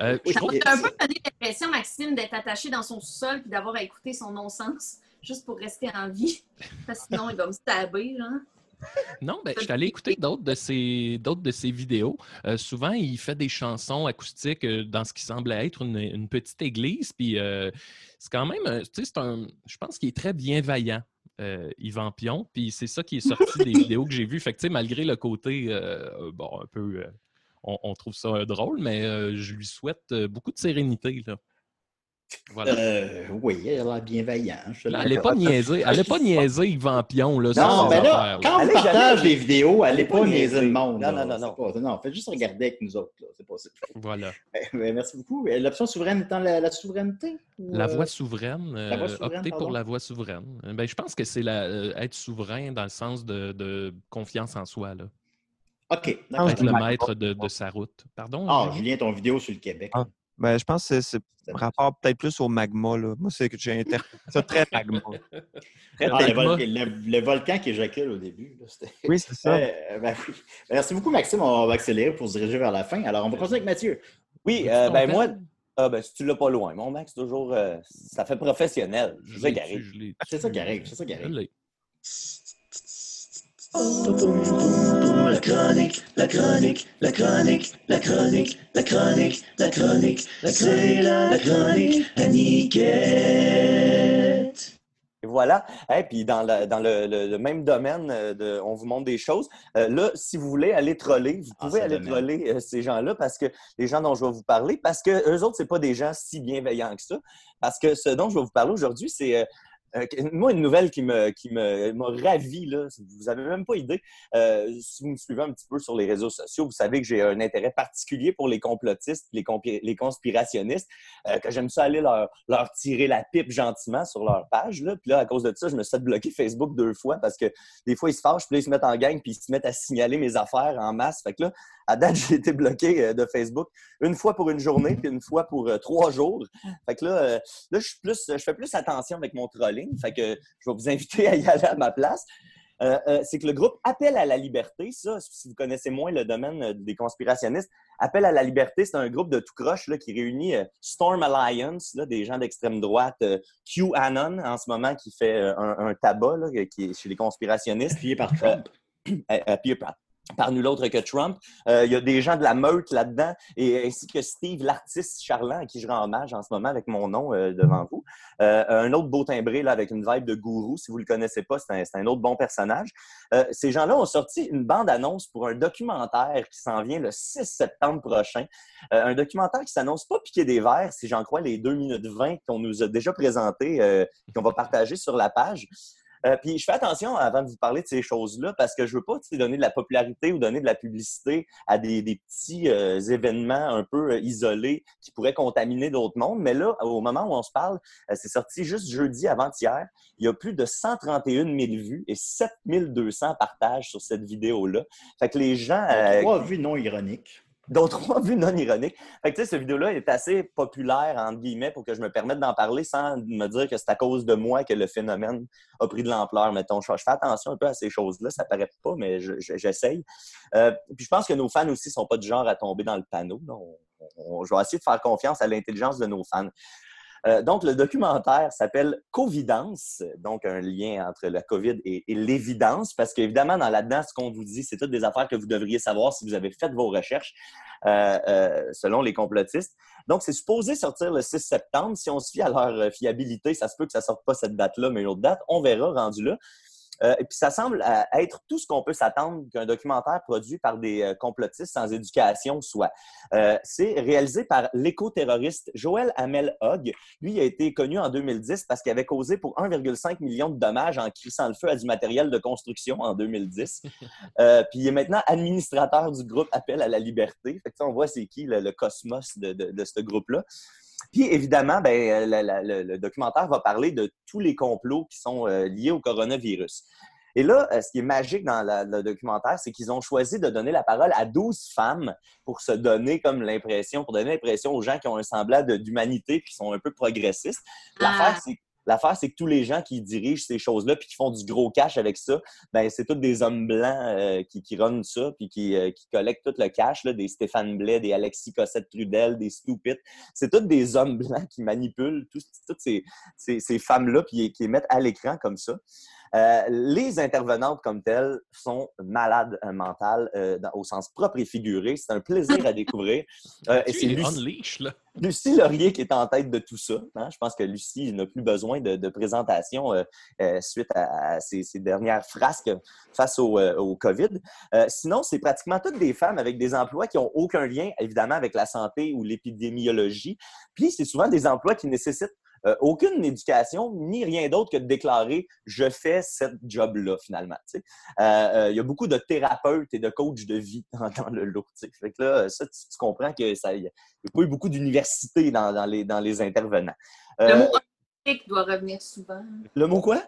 Euh, oui, trouve et- J'ai un peu donné l'impression, Maxime, d'être attaché dans son sol puis d'avoir à écouter son non-sens juste pour rester en vie. Parce que sinon, il va me stabber, là. Non, ben, je suis allé écouter d'autres de ses, d'autres de ses vidéos. Euh, souvent, il fait des chansons acoustiques euh, dans ce qui semble être une, une petite église. Puis euh, c'est quand même, tu sais, c'est un, je pense qu'il est très bienveillant, euh, Yvan Pion. Puis c'est ça qui est sorti des vidéos que j'ai vues. Fait que, tu sais, malgré le côté, bon, un peu, on, on trouve ça drôle, mais je lui souhaite beaucoup de sérénité. Là. Voilà. Euh, oui, elle a l'air bienveillant. je te Là, elle n'est l'accorde. pas niaisée. Elle n'est pas niaisée, Yvan Pion, là, sur Non, mais là, affaires, là. quand on partage jamais- des vidéos, allez allez pas pas niaiser niaiser. le monde. Non, là. non, non, C'est pas- non, faites juste regarder avec nous autres. là. C'est pas ça. Voilà. Eh, Merci beaucoup. Euh, L'option souveraine étant la, la souveraineté? ou, La euh, voie souveraine, la voie souveraine, opter pardon. pour la voie souveraine. Ben, je pense que c'est la, euh, être souverain dans le sens de, de confiance en soi. Là. OK. Ah. Être le Magma. maître de, de sa route. Pardon? Ah, Julien? Julien, ton vidéo sur le Québec. Ah. Ben, je pense que c'est rapport peut-être plus au magma. Là. Moi, c'est que j'ai interprété ça très magma. Ah, Le le, magma. vol- le- le volcan qui éjacule au début. là, Oui, c'est ça. Euh, ben oui. Merci beaucoup, Maxime. On va accélérer pour se diriger vers la fin. Alors, on va continuer avec Mathieu. Oui, euh, ben moi, ah, ben, si tu l'as pas loin. Mon Max, toujours, euh, ça fait professionnel. Je C'est ça qui arrive. C'est ça qui arrive, c'est ça qui arrive. La chronique, la chronique, la chronique, la chronique, la chronique, la chronique, c'est la chronique à Niquette. Et voilà. Et puis dans, le, dans le, le- le même domaine, euh, de, on vous montre des choses. Euh, là, si vous voulez aller troller, vous Ah, pouvez ça aller domaine. troller euh, ces gens-là parce que les gens dont je vais vous parler, parce que eux autres, c'est pas des gens si bienveillants que ça. Parce que ce dont je vais vous parler aujourd'hui, c'est euh, euh, moi une nouvelle qui me qui me m'a ravi là. Vous avez même pas idée. Euh, si vous me suivez un petit peu sur les réseaux sociaux, vous savez que j'ai un intérêt particulier pour les complotistes, les conspirationnistes, euh, que j'aime ça aller leur, leur tirer la pipe gentiment sur leur page. Là. Puis là, à cause de ça, je me suis fait bloquer Facebook deux fois parce que des fois, ils se fâchent, puis là, ils se mettent en gang, puis ils se mettent à signaler mes affaires en masse. Fait que là, à date, j'ai été bloqué euh, de Facebook une fois pour une journée, puis une fois pour euh, trois jours. Fait que là, euh, là je, suis plus, je fais plus attention avec mon trolling. Fait que je vais vous inviter à y aller à ma place. Euh, euh, c'est que le groupe Appel à la liberté, ça, si vous connaissez moins le domaine des conspirationnistes, Appel à la liberté, c'est un groupe de tout croche là, qui réunit euh, Storm Alliance, là, des gens d'extrême droite, QAnon en ce moment qui fait un, un tabac là, qui est chez les conspirationnistes. Pillé par Trump. Puis, euh, par nul autre que Trump. Euh, il y a des gens de la meute là-dedans, et ainsi que Steve, l'artiste charlant, à qui je rends hommage en ce moment avec mon nom euh, devant vous. Euh, un autre beau timbré là, avec une vibe de gourou. Si vous ne le connaissez pas, c'est un, un autre bon personnage. Euh, ces gens-là ont sorti une bande-annonce pour un documentaire qui s'en vient le 6 septembre prochain. Euh, un documentaire qui s'annonce pas piqué des verres, si j'en crois les 2 minutes 20 qu'on nous a déjà présentés, euh, qu'on va partager sur la page. Euh, puis je fais attention avant de vous parler de ces choses-là parce que je veux pas donner de la popularité ou donner de la publicité à des, des petits euh, événements un peu euh, isolés qui pourraient contaminer d'autres mondes. Mais là, au moment où on se parle, euh, c'est sorti juste jeudi avant-hier. Il y a plus de 131 000 vues et 7200 partages sur cette vidéo-là. Fait que les gens... euh, Trois vues non ironiques. Dont trois vues non ironiques. Fait que, tu sais, cette vidéo-là est assez populaire, entre guillemets, pour que je me permette d'en parler sans me dire que c'est à cause de moi que le phénomène a pris de l'ampleur. Mettons, je, fais attention un peu à ces choses-là. Ça paraît pas, mais je- je- j'essaye. Euh, puis je pense que nos fans aussi sont pas du genre à tomber dans le panneau. On- on- je vais essayer de faire confiance à l'intelligence de nos fans. Euh, donc, le documentaire s'appelle Covidence, donc un lien entre la COVID et, l'évidence, parce qu'évidemment, dans là-dedans, ce qu'on vous dit, c'est toutes des affaires que vous devriez savoir si vous avez fait vos recherches, euh, euh, selon les complotistes. Donc, c'est supposé sortir le 6 septembre. Si on se fie à leur fiabilité, ça se peut que ça sorte pas cette date-là, mais une autre date. On verra rendu là. Euh, et puis ça semble euh, être tout ce qu'on peut s'attendre qu'un documentaire produit par des euh, complotistes sans éducation soit. Euh, c'est réalisé par l'éco-terroriste Joël Hamel Hogg. Lui, il a été connu en 2010 parce qu'il avait causé pour 1,5 million de dommages en crissant le feu à du matériel de construction en 2010. Euh, puis il est maintenant administrateur du groupe Appel à la liberté. Fait que, on voit c'est qui le, le cosmos de, de- de ce groupe-là. Puis évidemment, ben, la- la- le, le documentaire va parler de tous les complots qui sont euh, liés au coronavirus. Et là, euh, ce qui est magique dans la- le documentaire, c'est qu'ils ont choisi de donner la parole à 12 femmes pour se donner comme l'impression, pour donner l'impression aux gens qui ont un semblant d'humanité qui sont un peu progressistes. L'affaire, Ah. c'est L'affaire, c'est que tous les gens qui dirigent ces choses-là puis qui font du gros cash avec ça, ben c'est tous des hommes blancs euh, qui, qui runnent ça puis qui, euh, qui collectent tout le cash, là, des Stéphane Blais, des Alexis Cossette-Trudel, des Stupid. C'est tous des hommes blancs qui manipulent toutes ces, ces, ces femmes-là puis qui les mettent à l'écran comme ça. Euh, les intervenantes comme telles sont malades euh, mentales euh, dans- au sens propre et figuré. C'est un plaisir à découvrir. Euh, et c'est es Lucie-. Lucie Laurier qui est en tête de tout ça. hein. Je pense que Lucie n'a plus besoin de, de présentation suite à, à ses, ses dernières frasques face au, au COVID. Sinon, c'est pratiquement toutes des femmes avec des emplois qui n'ont aucun lien, évidemment, avec la santé ou l'épidémiologie. Puis, c'est souvent des emplois qui nécessitent euh, aucune éducation ni rien d'autre que de déclarer je fais cette job-là finalement. tu sais. Euh, euh, Il y a beaucoup de thérapeutes et de coachs de vie dans, dans le lot. tu sais. Fait que là, ça, tu, tu comprends que ça, n'y a pas eu beaucoup d'université dans, dans les, dans les intervenants. Le mot holistique doit revenir souvent. le mot quoi?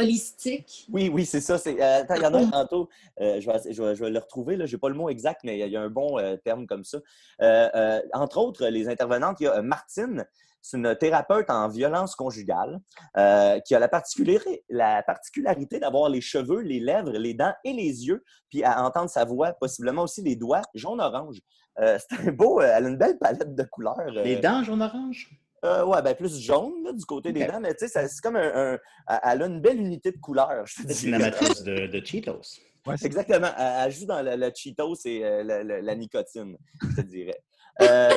Holistique. Oui, oui, c'est ça. c'est- euh, attends, il y en a un tantôt. euh, je, vais, je, vais, je vais le retrouver. Je n'ai pas le mot exact, mais il y a- un bon euh, terme comme ça. Euh, euh, entre autres, les intervenantes, il y a euh, Martine. C'est une thérapeute en violence conjugale euh, qui a la particularité, la particularité d'avoir les cheveux, les lèvres, les dents et les yeux, puis à entendre sa voix, possiblement aussi les doigts jaune-orange. Euh, c'est un beau, euh, elle a une belle palette de couleurs. euh, Les dents jaune-orange? Euh, ouais, ben plus jaune là, du côté des dents, mais tu sais, c'est comme un, un- Elle a une belle unité de te C'est une dirais. amatrice de, de Cheetos. Exactement. Elle, elle joue dans le, le Cheetos et euh, la, la- la nicotine, je te dirais. Euh,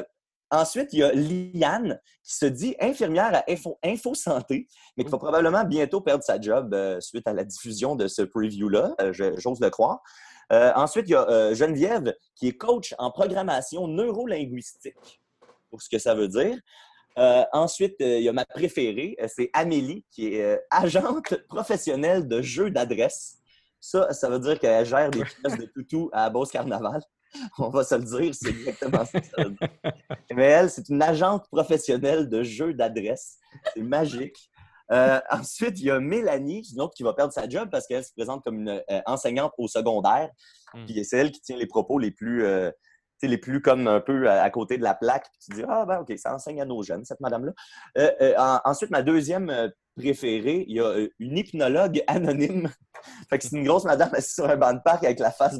ensuite, il y a Liane qui se dit infirmière à Info, Info Santé, mais qui va probablement bientôt perdre sa job euh, suite à la diffusion de ce preview-là, euh, j'ose le croire. Euh, ensuite, il y a euh, Geneviève qui est coach en programmation neurolinguistique, pour ce que ça veut dire. Euh, ensuite, euh, il y a ma préférée, euh, c'est Amélie, qui est euh, agente professionnelle de jeux d'adresse. Ça, ça veut dire qu'elle gère des pièces de toutou à Beauce Carnaval. On va se le dire, c'est exactement ça que ça veut dire. Mais elle, c'est une agente professionnelle de jeux d'adresse. C'est magique. Ensuite, il y a Mélanie, une autre qui va perdre sa job parce qu'elle se présente comme une enseignante au secondaire. Mm. Puis c'est elle qui tient les propos les plus, les plus comme un peu à, côté de la plaque. Puis tu dis, ah ben OK, ça enseigne à nos jeunes, cette madame-là. Euh, euh, en- ensuite, ma deuxième euh, préférée, il y a une hypnologue anonyme. fait que c'est une grosse madame assise sur un banc de parc avec la face.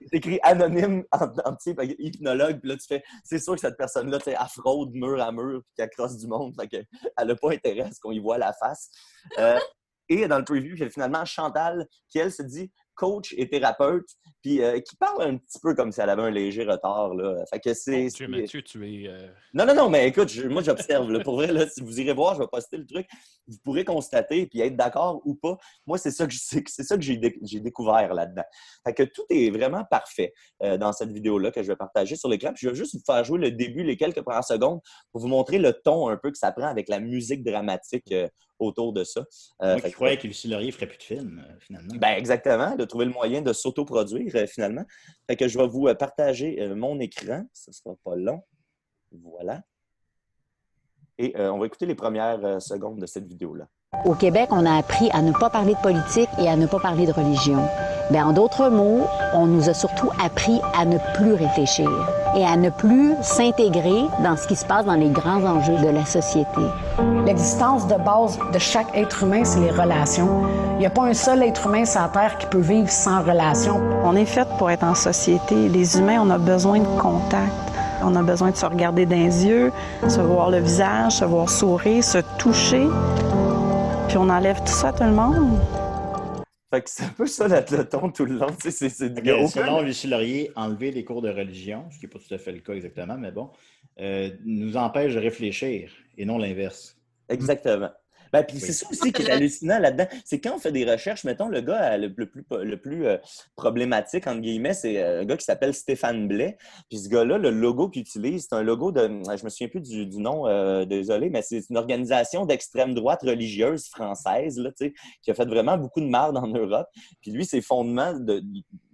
C'est écrit anonyme en, en petit, hypnologue. Là, tu fais, c'est sûr que cette personne-là, tu sais, fraude mur à mur, puis qu'elle crosse du monde. Fait que elle n'a pas intérêt à ce qu'on y voit la face. Et dans le preview, il y a finalement Chantal qui, elle, se dit coach et thérapeute, puis euh, qui parle un petit peu comme si elle avait un léger retard. Là. Fait que c'est. C'est- Mathieu, tu es. euh, Non, non, non, mais écoute, je- moi j'observe. là. Pour vrai, là, si vous irez voir, je vais poster le truc. Vous pourrez constater puis être d'accord ou pas. Moi, c'est ça que, je- c'est c'est ça que j'ai dé- j'ai découvert là-dedans. Fait que tout est vraiment parfait euh, dans cette vidéo-là que je vais partager sur l'écran. Puis je vais juste vous faire jouer le début, les quelques premières secondes, pour vous montrer le ton un peu que ça prend avec la musique dramatique euh, autour de ça. Euh, Moi fait qui croyais que Lucie Laurier ferait plus de films, euh, finalement. ben exactement, de trouver le moyen de s'autoproduire euh, finalement. Fait je vais vous euh, partager euh, mon écran. Ce sera pas long. Voilà. Et on va écouter les premières secondes de cette vidéo-là. Au Québec, on a appris à ne pas parler de politique et à ne pas parler de religion. Ben, en d'autres mots, on nous a surtout appris à ne plus réfléchir et à ne plus s'intégrer dans ce qui se passe dans les grands enjeux de la société. L'existence de base de chaque être humain, c'est les relations. Il n'y a pas un seul être humain sur la Terre qui peut vivre sans relation. On est fait pour être en société. Les humains, on a besoin de contact. On a besoin de se regarder dans les yeux, se voir le visage, se voir sourire, se toucher. Puis on enlève tout ça à tout le monde. Fait que c'est un peu ça le, ton tout le long. c'est- c'est- Fait il y a que, aucun- Selon Lucie Laurier, enlever les cours de religion, ce qui n'est pas tout à fait le cas exactement, mais bon, euh, nous empêche de réfléchir et non l'inverse. Exactement. Ben, puis c'est ça aussi qui est hallucinant là-dedans. C'est quand on fait des recherches, mettons, le gars euh, le, le plus, le plus euh, problématique, entre guillemets, c'est euh, un gars qui s'appelle Stéphane Blais. Puis ce gars-là, le logo qu'il utilise, c'est un logo de. Je me souviens plus du, du nom, euh, désolé, mais c'est une organisation d'extrême droite religieuse française, là, tu sais, qui a fait vraiment beaucoup de marde en Europe. Puis lui, ses fondements de.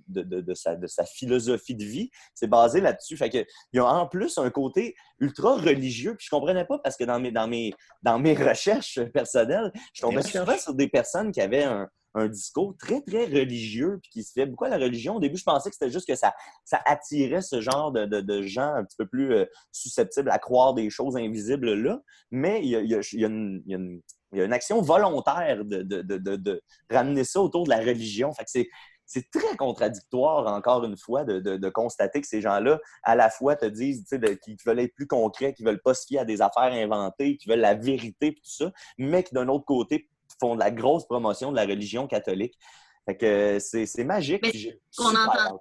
De, de- de sa, de sa philosophie de vie, c'est basé là-dessus. Fait que, il y a en plus un côté ultra religieux. Puis je comprenais pas parce que dans mes, dans mes, dans mes recherches personnelles, je tombais souvent sur des personnes qui avaient un, un discours très, très religieux, puis qui se fait beaucoup à la religion. Au début, je pensais que c'était juste que ça, ça attirait ce genre de, de- de gens un petit peu plus euh, susceptibles à croire des choses invisibles là. Mais il y a, il y a- il y a une, il y a une- il y a une action volontaire de, de- de- de- de ramener ça autour de la religion. Fait que c'est. C'est très contradictoire, encore une fois, de, de- de constater que ces gens-là, à la fois, te disent qu'ils veulent être plus concrets, qu'ils veulent pas se fier à des affaires inventées, qu'ils veulent la vérité, tout ça, mais qui, d'un autre côté, font de la grosse promotion de la religion catholique. Fait que c'est magique. Mais qu'on entend-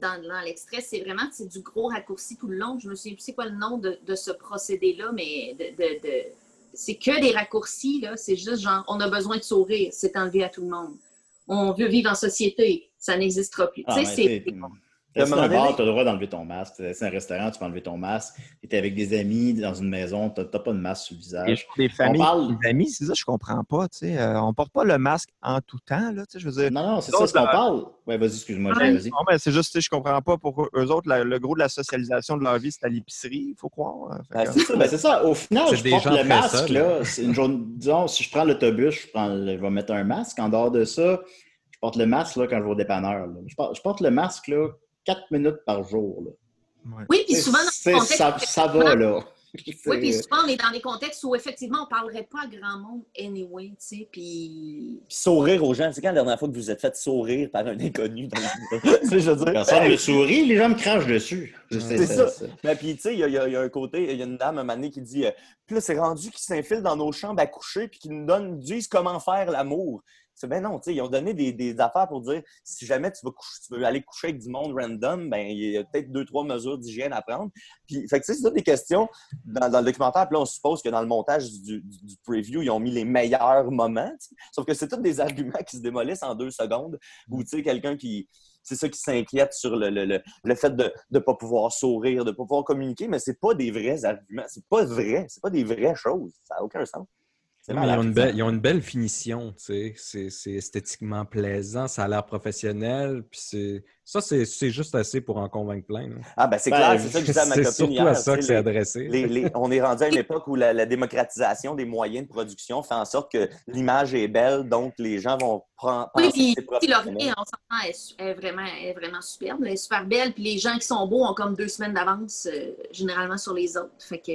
dans, l'extrait, c'est vraiment c'est du gros raccourci tout le long. Je me souviens plus c'est quoi le nom de, de ce procédé-là, mais de, de- de- c'est que des raccourcis, là. C'est juste genre, on a besoin de sourire, c'est enlevé à tout le monde. On veut vivre en société, ça n'existera plus. Ah, tu sais, t'sais, c'est. un dans un moment bar, tu as le droit d'enlever ton masque. C'est un restaurant, tu peux enlever ton masque. Tu es avec des amis dans une maison, tu n'as pas de masque sur le visage. des familles, parle- des amis, c'est ça, je comprends pas. tu sais. Euh, on porte pas le masque en tout temps. Là, tu sais, je veux dire, Non, non, c'est ça ce qu'on parle. Ouais, vas-y, excuse-moi, Ouais, vas-y. non, mais c'est juste, tu sais, je comprends pas pourquoi eux autres, la- le gros de la socialisation de leur vie, c'est à l'épicerie, il faut croire. Fait Ben, c'est ça, Ben, c'est ça. Au final, je porte le masque. Là, c'est une journée, disons, si je prends l'autobus, je, prends le- je vais mettre un masque. En dehors de ça, je porte le masque là, quand je vais au dépanneur. là. Je, porte, je porte le masque là, 4 minutes par jour. là. Oui, puis souvent, dans le contexte. ça, ça va, là. Oui, puis souvent, on est dans des contextes où effectivement, on ne parlerait pas à grand monde anyway, tu sais, puis. Sourire aux gens. C'est quand la dernière fois que vous vous êtes fait sourire par un inconnu dans le je veux dire. Personne ne sourit, les gens me crachent dessus. C'est ça. ça. Mais puis, tu sais, il y, a- y un côté, il y a une dame, un moment donné, qui dit euh, Puis là, c'est rendu qu'ils s'infilent dans nos chambres à coucher puis qu'ils nous donnent, disent comment faire l'amour. C'est ben non, ils ont donné des, affaires pour dire si jamais tu veux, aller coucher avec du monde random, ben il y a peut-être deux, trois mesures d'hygiène à prendre. Puis, fait que, c'est toutes des questions dans, le documentaire. Puis on suppose que dans le montage du, preview, ils ont mis les meilleurs moments. Sauf que c'est tous des arguments qui se démolissent en deux secondes. Ou, tu sais, quelqu'un qui, c'est ça qui s'inquiète sur le, le, le, le fait de ne pas pouvoir sourire, de ne pas pouvoir communiquer, mais c'est pas des vrais arguments. C'est pas vrai. C'est pas des vraies choses. Ça n'a aucun sens. C'est ils, ont une belle, ils ont une belle finition, tu sais. C'est- C'est esthétiquement plaisant, ça a l'air professionnel, puis c'est... Ça, c'est c'est juste assez pour en convaincre plein. là. Ah, ben c'est Ben, clair, c'est ça que je disais à ma c'est copine surtout hier. à ça que c'est adressé. les- les- on est rendu à une époque où la, la démocratisation des moyens de production fait en sorte que l'image est belle, donc les gens vont prendre Oui, puis c'est. Laurier, on s'entend, est vraiment, est vraiment superbe. Elle est super belle. Puis les gens qui sont beaux ont comme deux semaines d'avance, euh, généralement, sur les autres. Fait que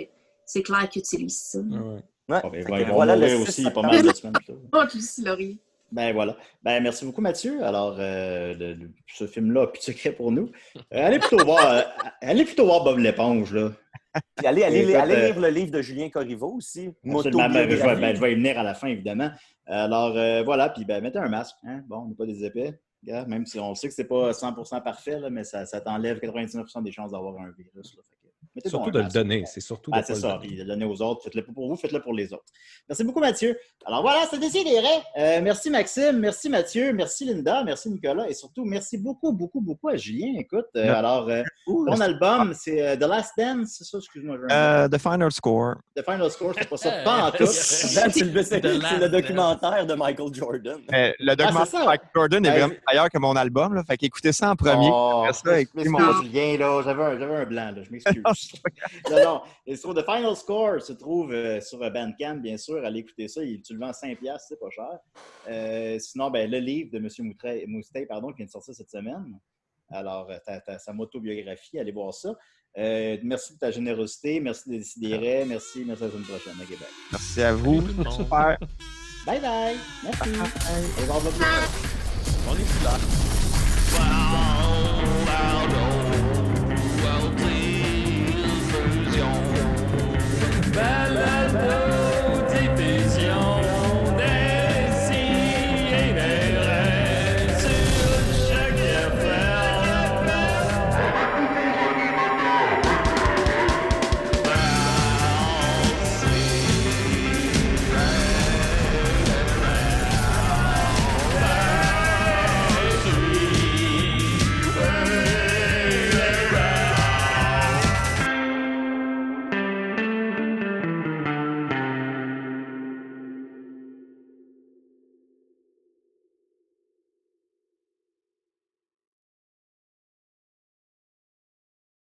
c'est clair qu'ils utilisent ça. Ouais. Ouais. Bon, ben, Fait ils que vont voilà le mourir 6 aussi pas mal de semaines plus tard. Oh, Laurier. Ben voilà. Ben merci beaucoup, Mathieu. Alors, euh, le- le- ce film-là, plus de secret pour nous. Euh, allez plutôt voir, euh, allez plutôt voir Bob l'éponge, là. Puis allez, allez, Écoute, allez lire le livre de Julien Corriveau aussi. Absolument. Ben, je, vais, Motobiographie. ben, je vais y venir à la fin, évidemment. Alors, euh, voilà. Puis, ben, mettez un masque. Hein? Bon, on n'est pas des épais. Même si on sait que c'est pas 100% parfait, là, mais ça, ça t'enlève 99% des chances d'avoir un virus. là. Mettez donc Surtout de le masque. donner. C'est surtout de Ah, le ça. donner. Puis de le donner aux autres. Faites-le pas pour vous, faites-le pour les autres. Merci beaucoup, Mathieu. Alors voilà, c'est Décidéré. Euh, merci, Maxime. Merci, Mathieu. Merci, Linda. Merci, Nicolas. Et surtout, merci beaucoup, beaucoup, beaucoup à Julien. Écoute, euh, alors, euh, ton album, c'est euh, The Last Dance, c'est ça? Excuse-moi. Euh, the Final Score. The Final Score, c'est pas ça. Pas en tout. C'est le, le documentaire de Michael Jordan. Euh, le Ah, documentaire de Michael Jordan est Ouais. vraiment meilleur que mon album. Là, fait qu'écoutez ça en premier. Oh, ça, écoutez mon... Julien, là. J'avais un, j'avais un blanc, là. Je m'excuse. non, non. Et sur The Final Score se trouve euh, sur Bandcamp, bien sûr. Allez écouter ça. Il, tu le vends 5$, c'est pas cher. Euh, sinon, ben, le livre de M. Moustay, Moustay, pardon, qui vient de sortir cette semaine. Alors, euh, ta- ta- sa motobiographie, allez voir ça. Euh, merci de ta générosité. Merci de décider. Merci. Merci à la semaine prochaine à Québec. Merci à vous. Super. Bye bye. Merci. Au revoir.